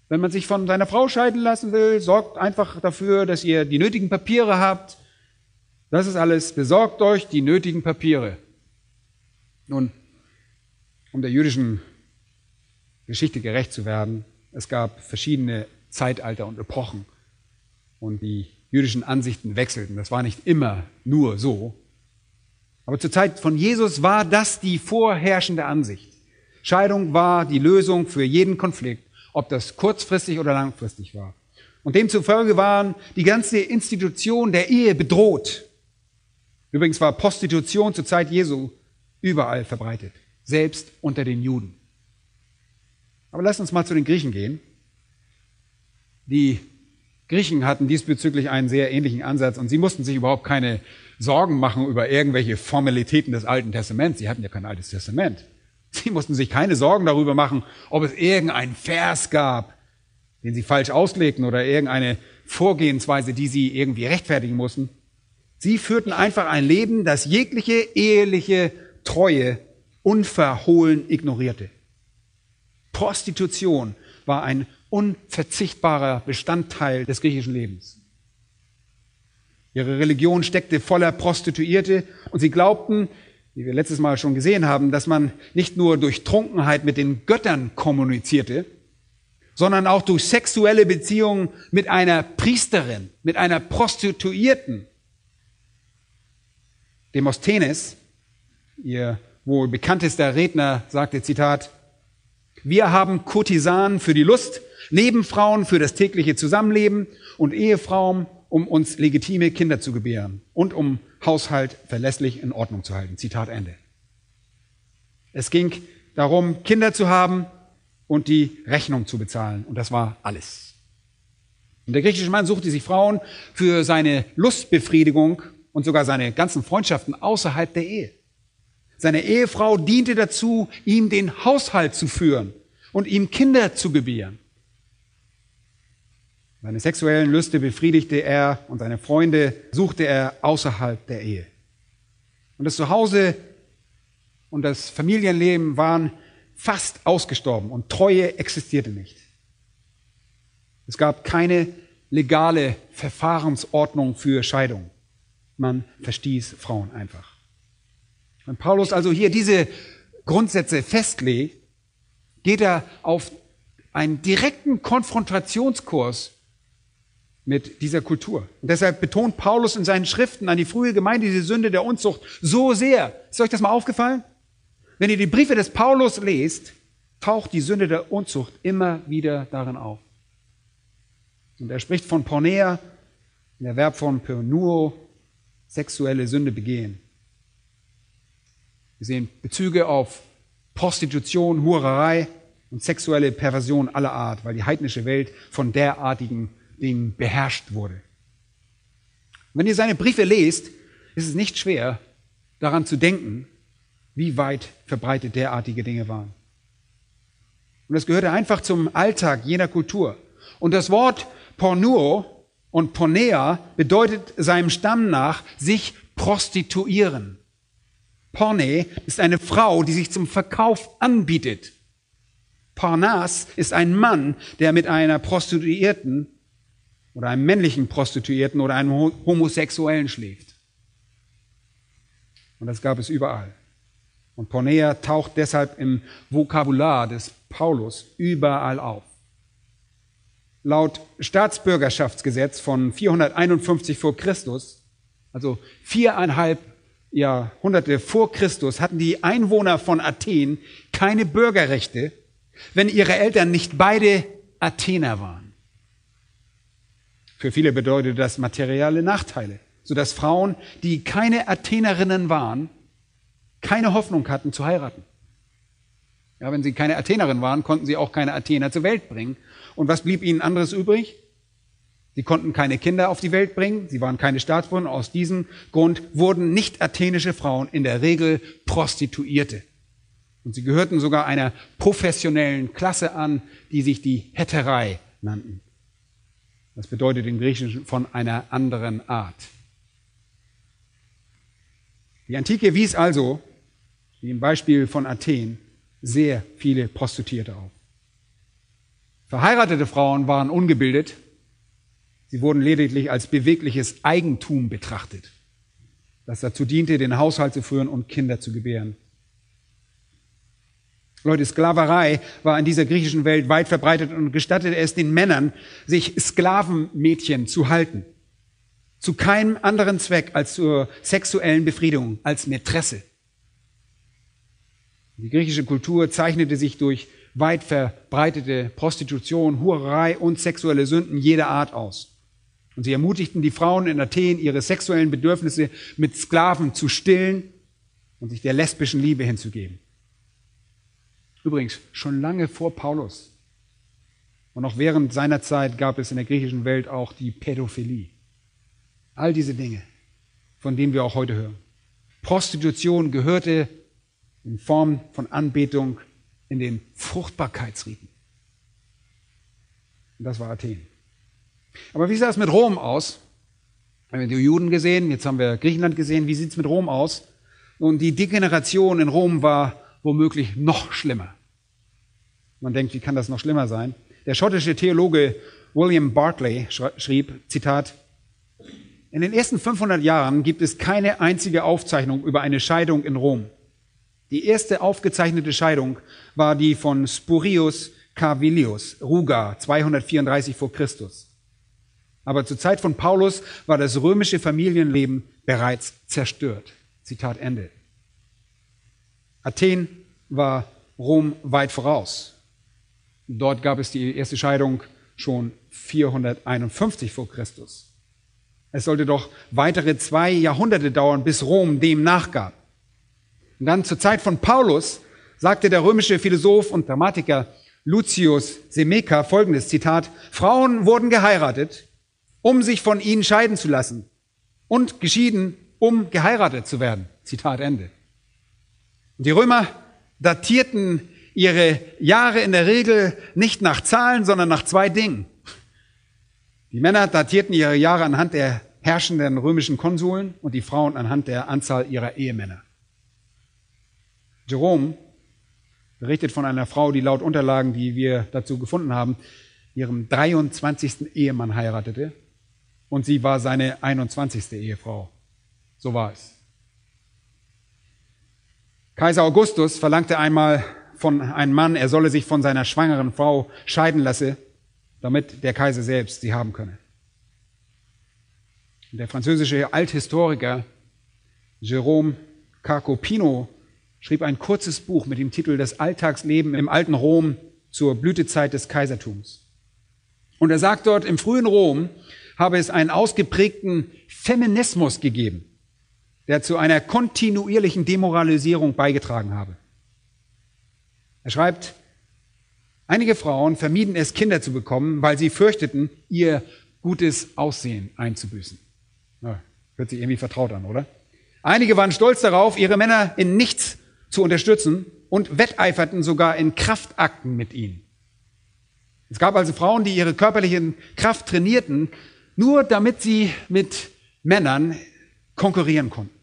[SPEAKER 1] Wenn man sich von seiner Frau scheiden lassen will, sorgt einfach dafür, dass ihr die nötigen Papiere habt. Das ist alles. Besorgt euch die nötigen Papiere. Nun, um der jüdischen Geschichte gerecht zu werden, es gab verschiedene Zeitalter und Epochen. Und die jüdischen Ansichten wechselten. Das war nicht immer nur so. Aber zur Zeit von Jesus war das die vorherrschende Ansicht. Scheidung war die Lösung für jeden Konflikt, ob das kurzfristig oder langfristig war. Und demzufolge waren die ganze Institution der Ehe bedroht. Übrigens war Prostitution zur Zeit Jesu überall verbreitet, selbst unter den Juden. Aber lasst uns mal zu den Griechen gehen. Die Griechen hatten diesbezüglich einen sehr ähnlichen Ansatz und sie mussten sich überhaupt keine Sorgen machen über irgendwelche Formalitäten des Alten Testaments. Sie hatten ja kein Altes Testament. Sie mussten sich keine Sorgen darüber machen, ob es irgendeinen Vers gab, den sie falsch auslegten oder irgendeine Vorgehensweise, die sie irgendwie rechtfertigen mussten. Sie führten einfach ein Leben, das jegliche eheliche Treue unverhohlen ignorierte. Prostitution war ein unverzichtbarer Bestandteil des griechischen Lebens. Ihre Religion steckte voller Prostituierte und sie glaubten, wie wir letztes Mal schon gesehen haben, dass man nicht nur durch Trunkenheit mit den Göttern kommunizierte, sondern auch durch sexuelle Beziehungen mit einer Priesterin, mit einer Prostituierten. Demosthenes, ihr wohl bekanntester Redner, sagte, Zitat, wir haben Kurtisanen für die Lust, Nebenfrauen für das tägliche Zusammenleben und Ehefrauen, um uns legitime Kinder zu gebären und um Haushalt verlässlich in Ordnung zu halten. Zitat Ende. Es ging darum, Kinder zu haben und die Rechnung zu bezahlen. Und das war alles. Und der griechische Mann suchte sich Frauen für seine Lustbefriedigung und sogar seine ganzen Freundschaften außerhalb der Ehe. Seine Ehefrau diente dazu, ihm den Haushalt zu führen und ihm Kinder zu gebären. Seine sexuellen Lüste befriedigte er und seine Freunde suchte er außerhalb der Ehe. Und das Zuhause und das Familienleben waren fast ausgestorben und Treue existierte nicht. Es gab keine legale Verfahrensordnung für Scheidung. Man verstieß Frauen einfach. Wenn Paulus also hier diese Grundsätze festlegt, geht er auf einen direkten Konfrontationskurs mit dieser Kultur. Und deshalb betont Paulus in seinen Schriften an die frühe Gemeinde diese Sünde der Unzucht so sehr. Ist euch das mal aufgefallen? Wenn ihr die Briefe des Paulus lest, taucht die Sünde der Unzucht immer wieder darin auf. Und er spricht von Pornea, der Verb von Pernuo, sexuelle Sünde begehen. Wir sehen Bezüge auf Prostitution, Hurerei und sexuelle Perversion aller Art, weil die heidnische Welt von derartigen Dingen beherrscht wurde. Wenn ihr seine Briefe lest, ist es nicht schwer, daran zu denken, wie weit verbreitet derartige Dinge waren. Und das gehörte einfach zum Alltag jener Kultur. Und das Wort Pornuo und Pornea bedeutet seinem Stamm nach sich prostituieren. Porne ist eine Frau, die sich zum Verkauf anbietet. Parnas ist ein Mann, der mit einer Prostituierten oder einem männlichen Prostituierten oder einem Homosexuellen schläft. Und das gab es überall. Und Pornea taucht deshalb im Vokabular des Paulus überall auf. Laut Staatsbürgerschaftsgesetz von 451 vor Christus, also viereinhalb Jahrhunderte vor Christus, hatten die Einwohner von Athen keine Bürgerrechte, wenn ihre Eltern nicht beide Athener waren. Für viele bedeutete das materielle Nachteile, sodass Frauen, die keine Athenerinnen waren, keine Hoffnung hatten zu heiraten. Ja, wenn sie keine Athenerin waren, konnten sie auch keine Athener zur Welt bringen. Und was blieb ihnen anderes übrig? Sie konnten keine Kinder auf die Welt bringen, sie waren keine Staatsbürger. Aus diesem Grund wurden nicht athenische Frauen in der Regel Prostituierte. Und sie gehörten sogar einer professionellen Klasse an, die sich die Heterei nannten. Das bedeutet im Griechischen von einer anderen Art. Die Antike wies also, wie im Beispiel von Athen, sehr viele Prostituierte auf. Verheiratete Frauen waren ungebildet. Sie wurden lediglich als bewegliches Eigentum betrachtet, das dazu diente, den Haushalt zu führen und Kinder zu gebären. Leute, Sklaverei war in dieser griechischen Welt weit verbreitet und gestattete es den Männern, sich Sklavenmädchen zu halten. Zu keinem anderen Zweck als zur sexuellen Befriedigung, als Mätresse. Die griechische Kultur zeichnete sich durch weit verbreitete Prostitution, Hurerei und sexuelle Sünden jeder Art aus. Und sie ermutigten die Frauen in Athen, ihre sexuellen Bedürfnisse mit Sklaven zu stillen und sich der lesbischen Liebe hinzugeben. Übrigens, schon lange vor Paulus und auch während seiner Zeit gab es in der griechischen Welt auch die Pädophilie. All diese Dinge, von denen wir auch heute hören. Prostitution gehörte in Form von Anbetung in den Fruchtbarkeitsriten. Und das war Athen. Aber wie sah es mit Rom aus? Wir haben die Juden gesehen, jetzt haben wir Griechenland gesehen. Wie sieht es mit Rom aus? Und die Degeneration in Rom war womöglich noch schlimmer. Man denkt, wie kann das noch schlimmer sein? Der schottische Theologe William Barclay schrieb, Zitat, in den ersten 500 Jahren gibt es keine einzige Aufzeichnung über eine Scheidung in Rom. Die erste aufgezeichnete Scheidung war die von Spurius Carvilius, Ruga, 234 vor Christus. Aber zur Zeit von Paulus war das römische Familienleben bereits zerstört. Zitat Ende. Athen war Rom weit voraus. Dort gab es die erste Scheidung schon 451 vor Christus. Es sollte doch weitere zwei Jahrhunderte dauern, bis Rom dem nachgab. Und dann zur Zeit von Paulus sagte der römische Philosoph und Dramatiker Lucius Seneca folgendes Zitat, Frauen wurden geheiratet, um sich von ihnen scheiden zu lassen und geschieden, um geheiratet zu werden. Zitat Ende. Die Römer datierten ihre Jahre in der Regel nicht nach Zahlen, sondern nach zwei Dingen. Die Männer datierten ihre Jahre anhand der herrschenden römischen Konsuln und die Frauen anhand der Anzahl ihrer Ehemänner. Jerome berichtet von einer Frau, die laut Unterlagen, die wir dazu gefunden haben, ihrem 23. Ehemann heiratete und sie war seine 21. Ehefrau. So war es. Kaiser Augustus verlangte einmal von einem Mann, er solle sich von seiner schwangeren Frau scheiden lassen, damit der Kaiser selbst sie haben könne. Der französische Althistoriker Jérôme Carcopino schrieb ein kurzes Buch mit dem Titel Das Alltagsleben im alten Rom zur Blütezeit des Kaisertums. Und er sagt dort, im frühen Rom habe es einen ausgeprägten Feminismus gegeben, der zu einer kontinuierlichen Demoralisierung beigetragen habe. Er schreibt, einige Frauen vermieden es, Kinder zu bekommen, weil sie fürchteten, ihr gutes Aussehen einzubüßen. Na, hört sich irgendwie vertraut an, oder? Einige waren stolz darauf, ihre Männer in nichts zu unterstützen und wetteiferten sogar in Kraftakten mit ihnen. Es gab also Frauen, die ihre körperliche Kraft trainierten, nur damit sie mit Männern konkurrieren konnten.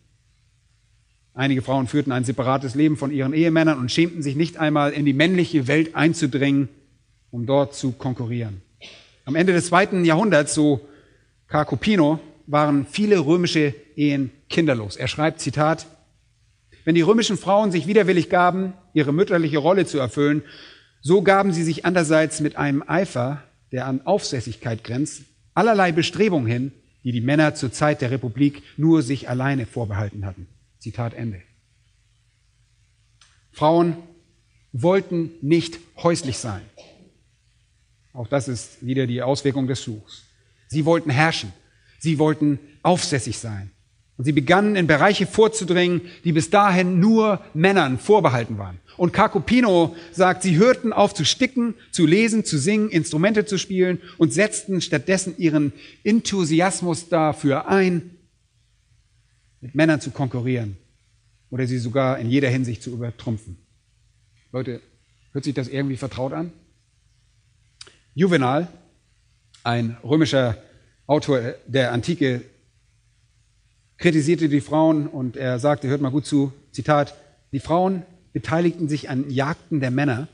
[SPEAKER 1] Einige Frauen führten ein separates Leben von ihren Ehemännern und schämten sich nicht einmal in die männliche Welt einzudringen, um dort zu konkurrieren. Am Ende des zweiten Jahrhunderts, so Carcopino, waren viele römische Ehen kinderlos. Er schreibt, Zitat, wenn die römischen Frauen sich widerwillig gaben, ihre mütterliche Rolle zu erfüllen, So gaben sie sich andererseits mit einem Eifer, der an Aufsässigkeit grenzt, allerlei Bestrebungen hin, die die Männer zur Zeit der Republik nur sich alleine vorbehalten hatten. Zitat Ende. Frauen wollten nicht häuslich sein. Auch das ist wieder die Auswirkung des Fluchs. Sie wollten herrschen. Sie wollten aufsässig sein. Und sie begannen in Bereiche vorzudringen, die bis dahin nur Männern vorbehalten waren. Und Carcopino sagt, sie hörten auf zu sticken, zu lesen, zu singen, Instrumente zu spielen und setzten stattdessen ihren Enthusiasmus dafür ein, mit Männern zu konkurrieren oder sie sogar in jeder Hinsicht zu übertrumpfen. Leute, hört sich das irgendwie vertraut an? Juvenal, ein römischer Autor der Antike, kritisierte die Frauen und er sagte, hört mal gut zu, Zitat, die Frauen beteiligten sich an Jagden der Männer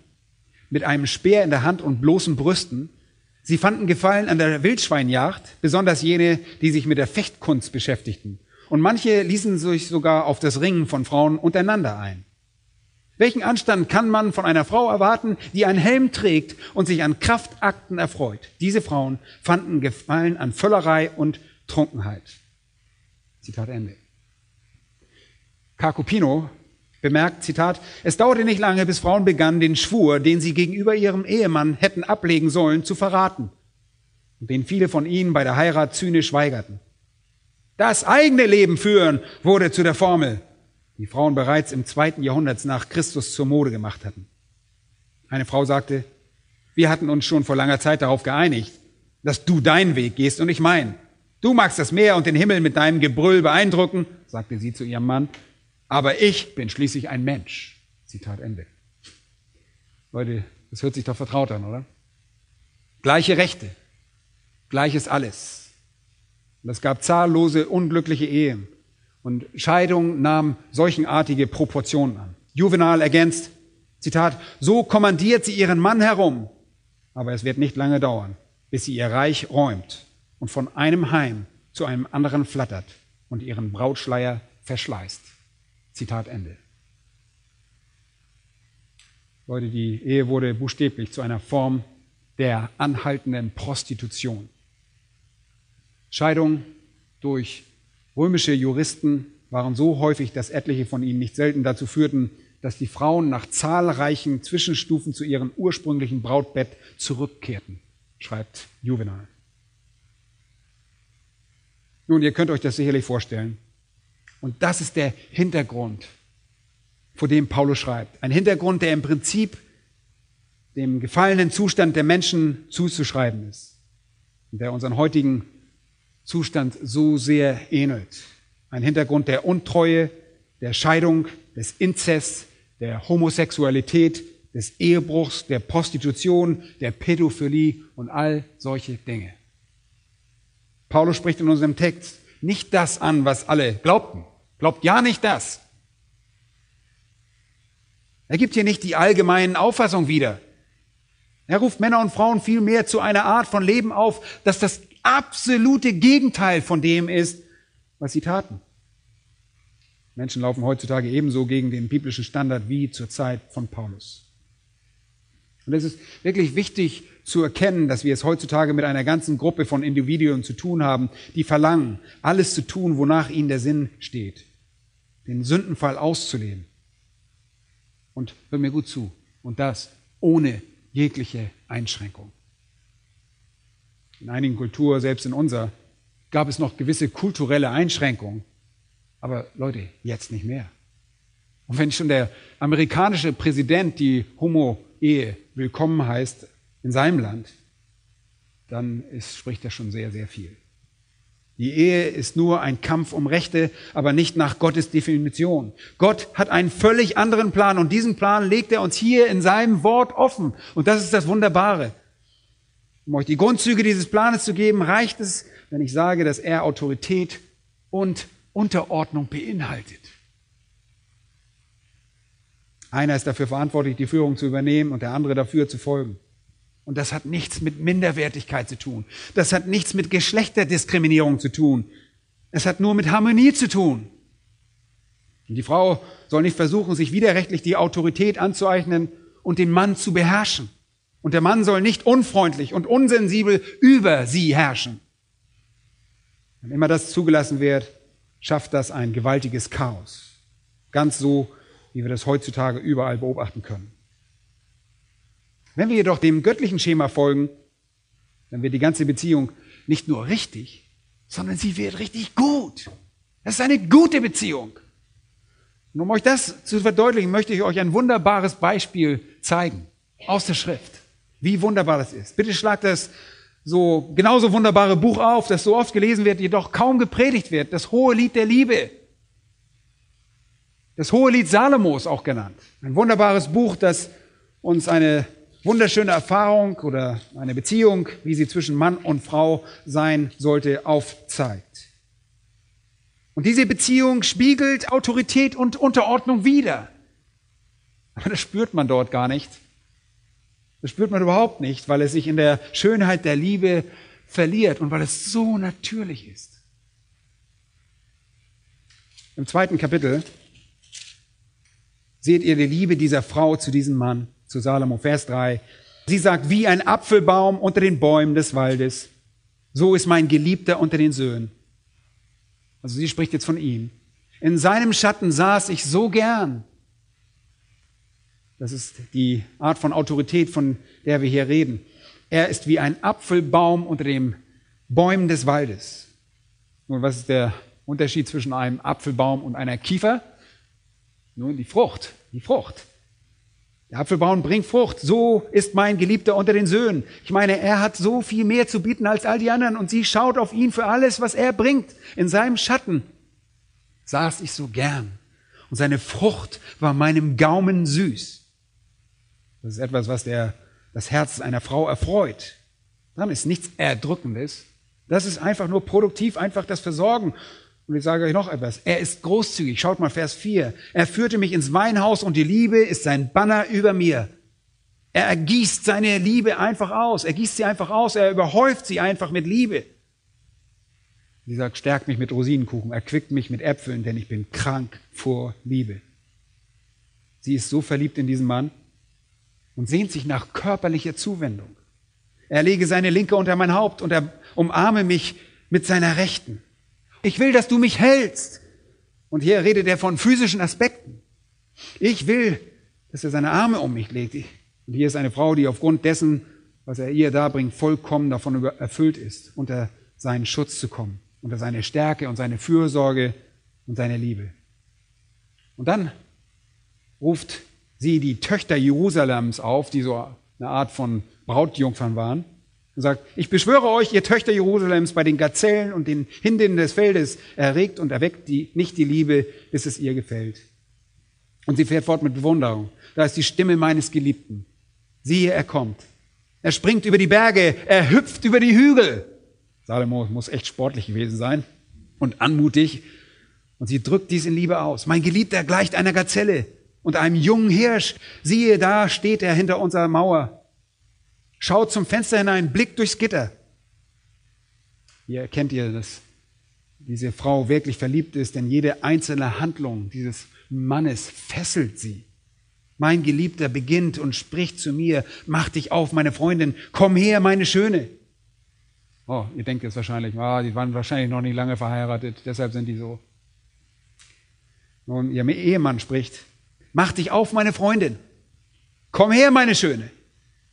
[SPEAKER 1] mit einem Speer in der Hand und bloßen Brüsten. Sie fanden Gefallen an der Wildschweinjagd, besonders jene, die sich mit der Fechtkunst beschäftigten. Und manche ließen sich sogar auf das Ringen von Frauen untereinander ein. Welchen Anstand kann man von einer Frau erwarten, die einen Helm trägt und sich an Kraftakten erfreut? Diese Frauen fanden Gefallen an Völlerei und Trunkenheit. Zitat Ende. Carcopino bemerkt, Zitat, es dauerte nicht lange, bis Frauen begannen, den Schwur, den sie gegenüber ihrem Ehemann hätten ablegen sollen, zu verraten, und den viele von ihnen bei der Heirat zynisch weigerten. Das eigene Leben führen wurde zu der Formel, die Frauen bereits im zweiten Jahrhundert nach Christus zur Mode gemacht hatten. Eine Frau sagte, wir hatten uns schon vor langer Zeit darauf geeinigt, dass du deinen Weg gehst und ich meinen. Du magst das Meer und den Himmel mit deinem Gebrüll beeindrucken, sagte sie zu ihrem Mann, aber ich bin schließlich ein Mensch. Zitat Ende. Leute, das hört sich doch vertraut an, oder? Gleiche Rechte, gleiches alles. Und es gab zahllose unglückliche Ehen. Und Scheidung nahm solchenartige Proportionen an. Juvenal ergänzt, Zitat, so kommandiert sie ihren Mann herum, aber es wird nicht lange dauern, bis sie ihr Reich räumt und von einem Heim zu einem anderen flattert und ihren Brautschleier verschleißt. Zitat Ende. Leute, die Ehe wurde buchstäblich zu einer Form der anhaltenden Prostitution. Scheidung durch römische Juristen waren so häufig, dass etliche von ihnen nicht selten dazu führten, dass die Frauen nach zahlreichen Zwischenstufen zu ihrem ursprünglichen Brautbett zurückkehrten, schreibt Juvenal. Nun, ihr könnt euch das sicherlich vorstellen. Und das ist der Hintergrund, vor dem Paulus schreibt. Ein Hintergrund, der im Prinzip dem gefallenen Zustand der Menschen zuzuschreiben ist und der unseren heutigen Zustand so sehr ähnelt. Ein Hintergrund der Untreue, der Scheidung, des Inzests, der Homosexualität, des Ehebruchs, der Prostitution, der Pädophilie und all solche Dinge. Paulus spricht in unserem Text nicht das an, was alle glaubten. Glaubt ja nicht das. Er gibt hier nicht die allgemeinen Auffassungen wieder. Er ruft Männer und Frauen vielmehr zu einer Art von Leben auf, dass das absolute Gegenteil von dem ist, was sie taten. Menschen laufen heutzutage ebenso gegen den biblischen Standard wie zur Zeit von Paulus. Und es ist wirklich wichtig zu erkennen, dass wir es heutzutage mit einer ganzen Gruppe von Individuen zu tun haben, die verlangen, alles zu tun, wonach ihnen der Sinn steht. Den Sündenfall auszuleben. Und hör mir gut zu. Und das ohne jegliche Einschränkung. In einigen Kulturen, selbst in unserer, gab es noch gewisse kulturelle Einschränkungen. Aber Leute, jetzt nicht mehr. Und wenn schon der amerikanische Präsident die Homo-Ehe willkommen heißt in seinem Land, dann ist, spricht er schon sehr, sehr viel. Die Ehe ist nur ein Kampf um Rechte, aber nicht nach Gottes Definition. Gott hat einen völlig anderen Plan und diesen Plan legt er uns hier in seinem Wort offen. Und das ist das Wunderbare. Um euch die Grundzüge dieses Planes zu geben, reicht es, wenn ich sage, dass er Autorität und Unterordnung beinhaltet. Einer ist dafür verantwortlich, die Führung zu übernehmen und der andere dafür zu folgen. Und das hat nichts mit Minderwertigkeit zu tun. Das hat nichts mit Geschlechterdiskriminierung zu tun. Es hat nur mit Harmonie zu tun. Und die Frau soll nicht versuchen, sich widerrechtlich die Autorität anzueignen und den Mann zu beherrschen. Und der Mann soll nicht unfreundlich und unsensibel über sie herrschen. Wenn immer das zugelassen wird, schafft das ein gewaltiges Chaos. Ganz so, wie wir das heutzutage überall beobachten können. Wenn wir jedoch dem göttlichen Schema folgen, dann wird die ganze Beziehung nicht nur richtig, sondern sie wird richtig gut. Das ist eine gute Beziehung. Und um euch das zu verdeutlichen, möchte ich euch ein wunderbares Beispiel zeigen aus der Schrift. Wie wunderbar das ist. Bitte schlagt das so genauso wunderbare Buch auf, das so oft gelesen wird, jedoch kaum gepredigt wird. Das hohe Lied der Liebe. Das hohe Lied Salomos auch genannt. Ein wunderbares Buch, das uns eine wunderschöne Erfahrung oder eine Beziehung, wie sie zwischen Mann und Frau sein sollte, aufzeigt. Und diese Beziehung spiegelt Autorität und Unterordnung wider. Aber das spürt man dort gar nicht. Das spürt man überhaupt nicht, weil es sich in der Schönheit der Liebe verliert und weil es so natürlich ist. Im zweiten Kapitel seht ihr die Liebe dieser Frau zu diesem Mann zu Salomo, Vers 3. Sie sagt, wie ein Apfelbaum unter den Bäumen des Waldes, so ist mein Geliebter unter den Söhnen. Also sie spricht jetzt von ihm. In seinem Schatten saß ich so gern. Das ist die Art von Autorität, von der wir hier reden. Er ist wie ein Apfelbaum unter den Bäumen des Waldes. Nun, was ist der Unterschied zwischen einem Apfelbaum und einer Kiefer? Nun, die Frucht, die Frucht. Der Apfelbaum bringt Frucht. So ist mein Geliebter unter den Söhnen. Ich meine, er hat so viel mehr zu bieten als all die anderen und sie schaut auf ihn für alles, was er bringt. In seinem Schatten saß ich so gern. Und seine Frucht war meinem Gaumen süß. Das ist etwas, was der, das Herz einer Frau erfreut. Dann ist nichts Erdrückendes. Das ist einfach nur produktiv, einfach das Versorgen und ich sage euch noch etwas. Er ist großzügig. Schaut mal Vers 4. Er führte mich ins Weinhaus und die Liebe ist sein Banner über mir. Er ergießt seine Liebe einfach aus. Er gießt sie einfach aus. Er überhäuft sie einfach mit Liebe. Sie sagt, stärkt mich mit Rosinenkuchen, erquickt mich mit Äpfeln, denn ich bin krank vor Liebe. Sie ist so verliebt in diesen Mann und sehnt sich nach körperlicher Zuwendung. Er lege seine Linke unter mein Haupt und er umarme mich mit seiner Rechten. Ich will, dass du mich hältst. Und hier redet er von physischen Aspekten. Ich will, dass er seine Arme um mich legt. Und hier ist eine Frau, die aufgrund dessen, was er ihr darbringt, vollkommen davon erfüllt ist, unter seinen Schutz zu kommen, unter seine Stärke und seine Fürsorge und seine Liebe. Und dann ruft sie die Töchter Jerusalems auf, die so eine Art von Brautjungfern waren, und sagt, ich beschwöre euch, ihr Töchter Jerusalems, bei den Gazellen und den Hindinnen des Feldes, erregt und erweckt die, nicht die Liebe, bis es ihr gefällt. Und sie fährt fort mit Bewunderung. Da ist die Stimme meines Geliebten. Siehe, er kommt. Er springt über die Berge, er hüpft über die Hügel. Salomo muss echt sportlich gewesen sein und anmutig. Und sie drückt dies in Liebe aus. Mein Geliebter gleicht einer Gazelle und einem jungen Hirsch. Siehe, da steht er hinter unserer Mauer schaut zum Fenster hinein, blickt durchs Gitter. Hier erkennt ihr, dass diese Frau wirklich verliebt ist, denn jede einzelne Handlung dieses Mannes fesselt sie. Mein Geliebter beginnt und spricht zu mir, mach dich auf, meine Freundin, komm her, meine Schöne. Oh, ihr denkt jetzt wahrscheinlich, ah, die waren wahrscheinlich noch nicht lange verheiratet, deshalb sind die so. Nun, ihr Ehemann spricht, mach dich auf, meine Freundin, komm her, meine Schöne.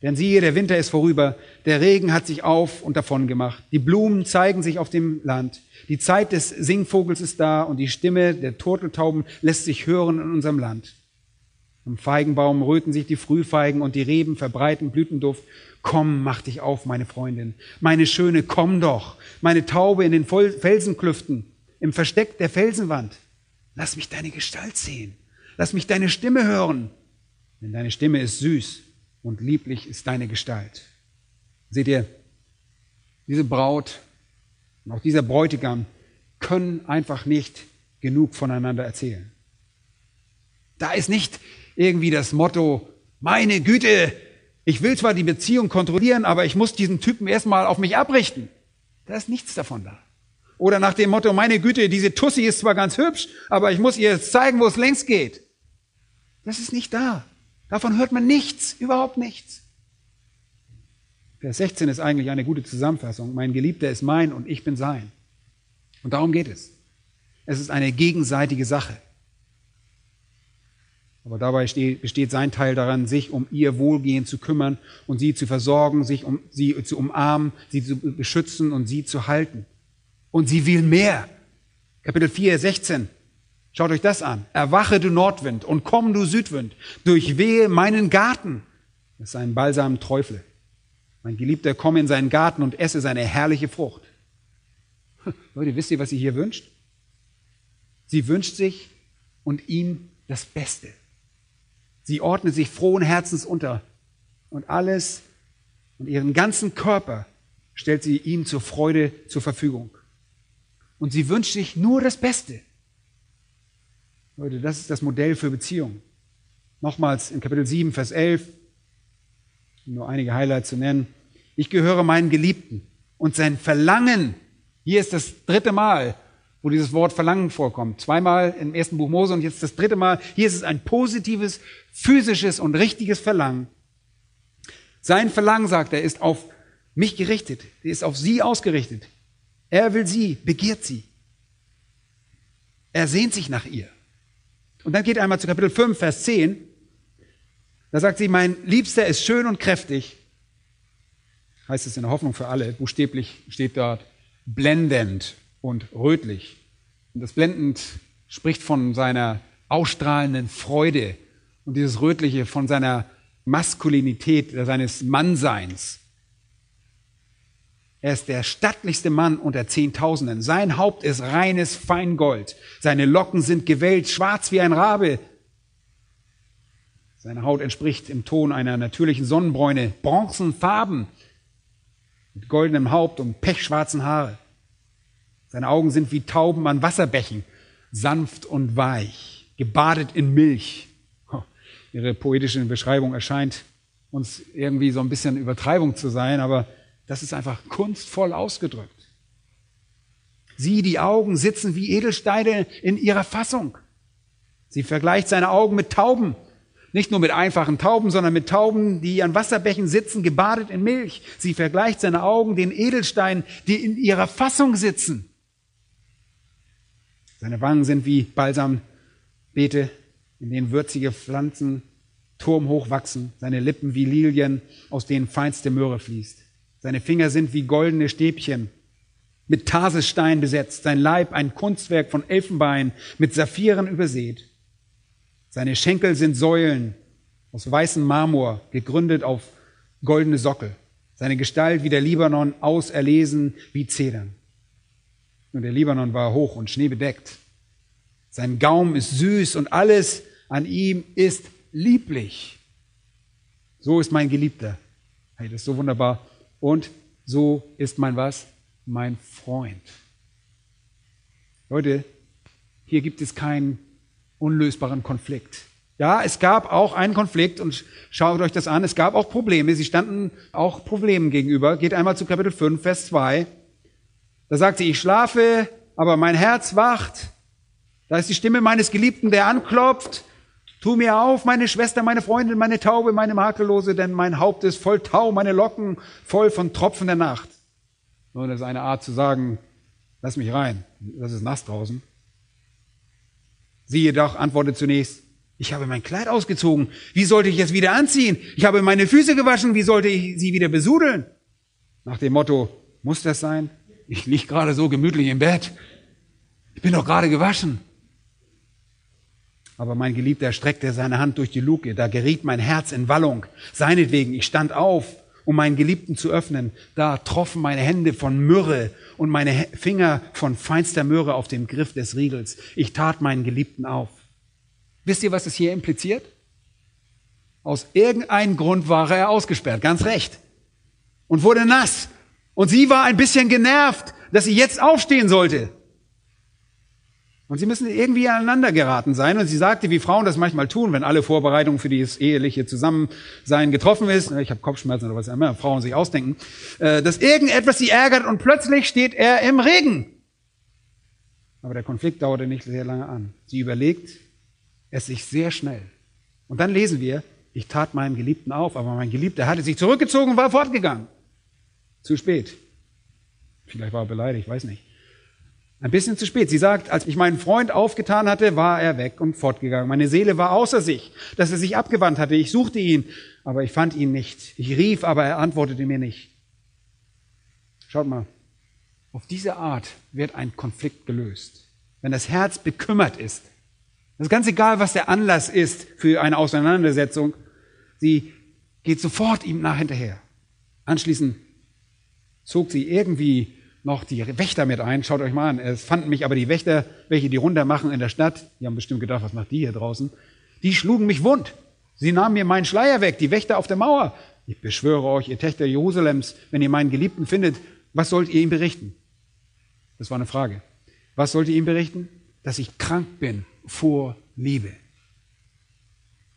[SPEAKER 1] Denn siehe, der Winter ist vorüber, der Regen hat sich auf und davon gemacht. Die Blumen zeigen sich auf dem Land. Die Zeit des Singvogels ist da und die Stimme der Turteltauben lässt sich hören in unserem Land. Am Feigenbaum röten sich die Frühfeigen und die Reben verbreiten Blütenduft. Komm, mach dich auf, meine Freundin. Meine Schöne, komm doch. Meine Taube in den Felsenklüften, im Versteck der Felsenwand. Lass mich deine Gestalt sehen. Lass mich deine Stimme hören. Denn deine Stimme ist süß und lieblich ist deine Gestalt. Seht ihr, diese Braut und auch dieser Bräutigam können einfach nicht genug voneinander erzählen. Da ist nicht irgendwie das Motto, meine Güte, ich will zwar die Beziehung kontrollieren, aber ich muss diesen Typen erstmal auf mich abrichten. Da ist nichts davon da. Oder nach dem Motto, meine Güte, diese Tussi ist zwar ganz hübsch, aber ich muss ihr jetzt zeigen, wo es längst geht. Das ist nicht da. Davon hört man nichts, überhaupt nichts. Vers 16 ist eigentlich eine gute Zusammenfassung. Mein Geliebter ist mein und ich bin sein. Und darum geht es. Es ist eine gegenseitige Sache. Aber dabei besteht sein Teil daran, sich um ihr Wohlgehen zu kümmern und sie zu versorgen, sich um sie zu umarmen, sie zu beschützen und sie zu halten. Und sie will mehr. Kapitel 4, 16. Schaut euch das an. Erwache du Nordwind und komm du Südwind. Durchwehe meinen Garten. Das ist ein Balsam Teufel. Mein Geliebter, komm in seinen Garten und esse seine herrliche Frucht. Leute, wisst ihr, was sie hier wünscht? Sie wünscht sich und ihm das Beste. Sie ordnet sich frohen Herzens unter und alles und ihren ganzen Körper stellt sie ihm zur Freude zur Verfügung. Und sie wünscht sich nur das Beste. Leute, das ist das Modell für Beziehung. Nochmals in Kapitel 7, Vers 11, um nur einige Highlights zu nennen. Ich gehöre meinen Geliebten und sein Verlangen, hier ist das dritte Mal, wo dieses Wort Verlangen vorkommt. Zweimal im ersten Buch Mose und jetzt das dritte Mal. Hier ist es ein positives, physisches und richtiges Verlangen. Sein Verlangen, sagt er, ist auf mich gerichtet. Er ist auf sie ausgerichtet. Er will sie, begehrt sie. Er sehnt sich nach ihr. Und dann geht einmal zu Kapitel 5, Vers 10. Da sagt sie, mein Liebster ist schön und kräftig. Heißt es in der Hoffnung für alle. Buchstäblich steht dort blendend und rötlich. Und das blendend spricht von seiner ausstrahlenden Freude und dieses rötliche von seiner Maskulinität, seines Mannseins. Er ist der stattlichste Mann unter Zehntausenden. Sein Haupt ist reines Feingold. Seine Locken sind gewellt, schwarz wie ein Rabe. Seine Haut entspricht im Ton einer natürlichen Sonnenbräune, bronzenfarben, mit goldenem Haupt und pechschwarzen Haare. Seine Augen sind wie Tauben an Wasserbächen, sanft und weich, gebadet in Milch. Ihre poetische Beschreibung erscheint uns irgendwie so ein bisschen Übertreibung zu sein, aber das ist einfach kunstvoll ausgedrückt. Sie, die Augen, sitzen wie Edelsteine in ihrer Fassung. Sie vergleicht seine Augen mit Tauben. Nicht nur mit einfachen Tauben, sondern mit Tauben, die an Wasserbächen sitzen, gebadet in Milch. Sie vergleicht seine Augen den Edelsteinen, die in ihrer Fassung sitzen. Seine Wangen sind wie Balsambeete, in denen würzige Pflanzen turmhoch wachsen. Seine Lippen wie Lilien, aus denen feinste Möhre fließt. Seine Finger sind wie goldene Stäbchen, mit Tarsestein besetzt. Sein Leib ein Kunstwerk von Elfenbein, mit Saphiren übersät. Seine Schenkel sind Säulen aus weißem Marmor, gegründet auf goldene Sockel. Seine Gestalt wie der Libanon, auserlesen wie Zedern. Und der Libanon war hoch und schneebedeckt. Sein Gaum ist süß und alles an ihm ist lieblich. So ist mein Geliebter. Hey, das ist so wunderbar. Und so ist mein was? Mein Freund. Leute, hier gibt es keinen unlösbaren Konflikt. Ja, es gab auch einen Konflikt und schaut euch das an. Es gab auch Probleme. Sie standen auch Problemen gegenüber. Geht einmal zu Kapitel 5, Vers 2. Da sagt sie, ich schlafe, aber mein Herz wacht. Da ist die Stimme meines Geliebten, der anklopft. Tu mir auf, meine Schwester, meine Freundin, meine Taube, meine Makellose, denn mein Haupt ist voll Tau, meine Locken voll von Tropfen der Nacht. Nun, das ist eine Art zu sagen, lass mich rein, das ist nass draußen. Sie jedoch antwortet zunächst, ich habe mein Kleid ausgezogen, wie sollte ich es wieder anziehen? Ich habe meine Füße gewaschen, wie sollte ich sie wieder besudeln? Nach dem Motto, muss das sein? Ich lieg gerade so gemütlich im Bett. Ich bin doch gerade gewaschen. Aber mein Geliebter streckte seine Hand durch die Luke. Da geriet mein Herz in Wallung. Seinetwegen, ich stand auf, um meinen Geliebten zu öffnen. Da troffen meine Hände von Myrrhe und meine Finger von feinster Myrrhe auf dem Griff des Riegels. Ich tat meinen Geliebten auf. Wisst ihr, was es hier impliziert? Aus irgendeinem Grund war er ausgesperrt, ganz recht. Und wurde nass. Und sie war ein bisschen genervt, dass sie jetzt aufstehen sollte. Und sie müssen irgendwie aneinander geraten sein. Und sie sagte, wie Frauen das manchmal tun, wenn alle Vorbereitungen für dieses eheliche Zusammensein getroffen ist. Ich habe Kopfschmerzen oder was immer Frauen sich ausdenken. Äh, dass irgendetwas sie ärgert und plötzlich steht er im Regen. Aber der Konflikt dauerte nicht sehr lange an. Sie überlegt es sich sehr schnell. Und dann lesen wir, Ich tat meinem Geliebten auf, aber mein Geliebter hatte sich zurückgezogen und war fortgegangen. Zu spät. Vielleicht war er beleidigt, weiß nicht. Ein bisschen zu spät. Sie sagt, als ich meinen Freund aufgetan hatte, war er weg und fortgegangen. Meine Seele war außer sich, dass er sich abgewandt hatte. Ich suchte ihn, aber ich fand ihn nicht. Ich rief, aber er antwortete mir nicht. Schaut mal, auf diese Art wird ein Konflikt gelöst. Wenn das Herz bekümmert ist, das ist ganz egal, was der Anlass ist für eine Auseinandersetzung, sie geht sofort ihm nach hinterher. Anschließend zog sie irgendwie noch die Wächter mit ein. Schaut euch mal an. Es fanden mich aber die Wächter, welche die runter machen in der Stadt. Die haben bestimmt gedacht, was macht die hier draußen? Die schlugen mich wund. Sie nahmen mir meinen Schleier weg, die Wächter auf der Mauer. Ich beschwöre euch, ihr Töchter Jerusalems, wenn ihr meinen Geliebten findet, was sollt ihr ihm berichten? Das war eine Frage. Was sollt ihr ihm berichten? Dass ich krank bin vor Liebe.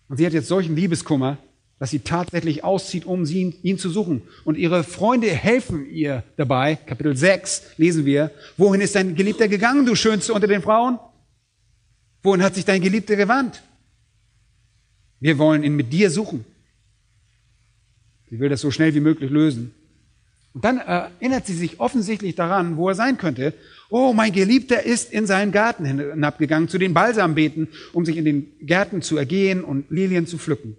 [SPEAKER 1] Und sie hat jetzt solchen Liebeskummer, dass sie tatsächlich auszieht, um ihn, ihn zu suchen. Und ihre Freunde helfen ihr dabei. Kapitel 6 lesen wir. Wohin ist dein Geliebter gegangen, du Schönste unter den Frauen? Wohin hat sich dein Geliebter gewandt? Wir wollen ihn mit dir suchen. Sie will das so schnell wie möglich lösen. Und dann erinnert sie sich offensichtlich daran, wo er sein könnte. Oh, mein Geliebter ist in seinen Garten hinabgegangen, zu den Balsambeeten, um sich in den Gärten zu ergehen und Lilien zu pflücken.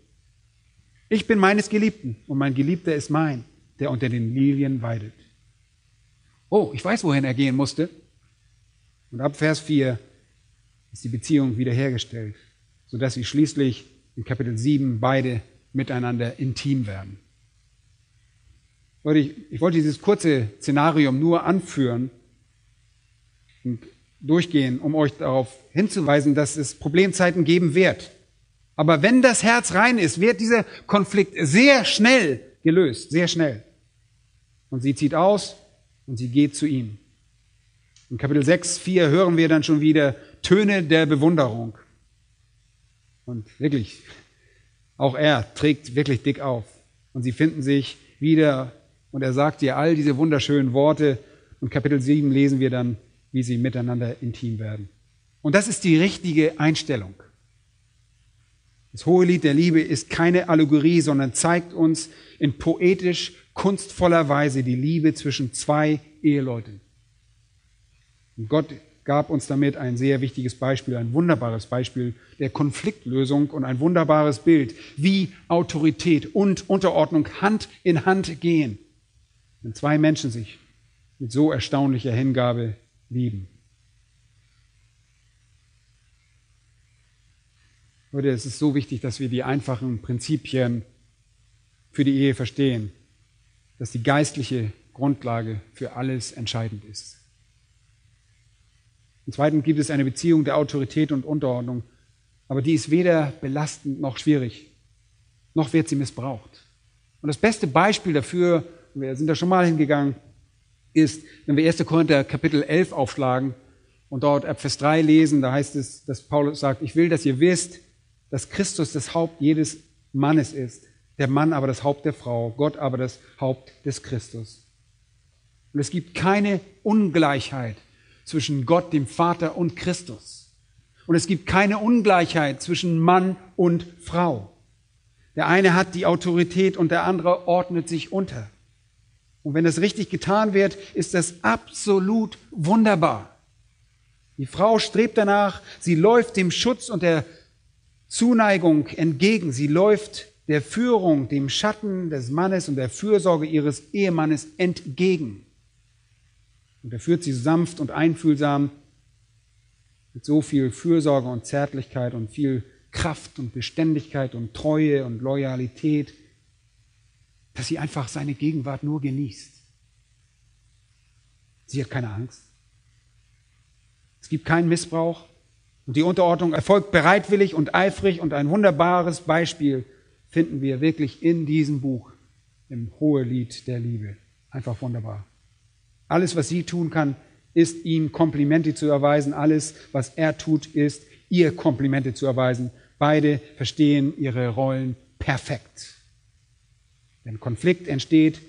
[SPEAKER 1] Ich bin meines Geliebten und mein Geliebter ist mein, der unter den Lilien weidet. Oh, ich weiß, wohin er gehen musste. Und ab Vers 4 ist die Beziehung wiederhergestellt, sodass sie schließlich in Kapitel 7 beide miteinander intim werden. Leute, ich, ich wollte dieses kurze Szenarium nur anführen und durchgehen, um euch darauf hinzuweisen, dass es Problemzeiten geben wird. Aber wenn das Herz rein ist, wird dieser Konflikt sehr schnell gelöst, sehr schnell. Und sie zieht aus und sie geht zu ihm. In Kapitel 6, 4 hören wir dann schon wieder Töne der Bewunderung. Und wirklich, auch er trägt wirklich dick auf. Und sie finden sich wieder und er sagt ihr all diese wunderschönen Worte. Und Kapitel 7 lesen wir dann, wie sie miteinander intim werden. Und das ist die richtige Einstellung. Das hohe Lied der Liebe ist keine Allegorie, sondern zeigt uns in poetisch kunstvoller Weise die Liebe zwischen zwei Eheleuten. Und Gott gab uns damit ein sehr wichtiges Beispiel, ein wunderbares Beispiel der Konfliktlösung und ein wunderbares Bild, wie Autorität und Unterordnung Hand in Hand gehen, wenn zwei Menschen sich mit so erstaunlicher Hingabe lieben. Leute, es ist so wichtig, dass wir die einfachen Prinzipien für die Ehe verstehen, dass die geistliche Grundlage für alles entscheidend ist. Und zweitens gibt es eine Beziehung der Autorität und Unterordnung, aber die ist weder belastend noch schwierig, noch wird sie missbraucht. Und das beste Beispiel dafür, wir sind da schon mal hingegangen, ist, wenn wir 1. Korinther Kapitel 11 aufschlagen und dort Vers 3 lesen, da heißt es, dass Paulus sagt, ich will, dass ihr wisst, dass Christus das Haupt jedes Mannes ist, der Mann aber das Haupt der Frau, Gott aber das Haupt des Christus. Und es gibt keine Ungleichheit zwischen Gott, dem Vater und Christus. Und es gibt keine Ungleichheit zwischen Mann und Frau. Der eine hat die Autorität und der andere ordnet sich unter. Und wenn das richtig getan wird, ist das absolut wunderbar. Die Frau strebt danach, sie läuft dem Schutz und der Zuneigung entgegen. Sie läuft der Führung, dem Schatten des Mannes und der Fürsorge ihres Ehemannes entgegen. Und er führt sie sanft und einfühlsam mit so viel Fürsorge und Zärtlichkeit und viel Kraft und Beständigkeit und Treue und Loyalität, dass sie einfach seine Gegenwart nur genießt. Sie hat keine Angst. Es gibt keinen Missbrauch. Und die Unterordnung erfolgt bereitwillig und eifrig und ein wunderbares Beispiel finden wir wirklich in diesem Buch, im Hohelied der Liebe. Einfach wunderbar. Alles, was sie tun kann, ist ihm Komplimente zu erweisen. Alles, was er tut, ist ihr Komplimente zu erweisen. Beide verstehen ihre Rollen perfekt. Wenn Konflikt entsteht,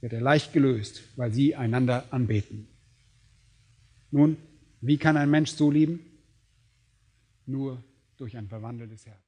[SPEAKER 1] wird er leicht gelöst, weil sie einander anbeten. Nun, wie kann ein Mensch so lieben? Nur durch ein verwandeltes Herz.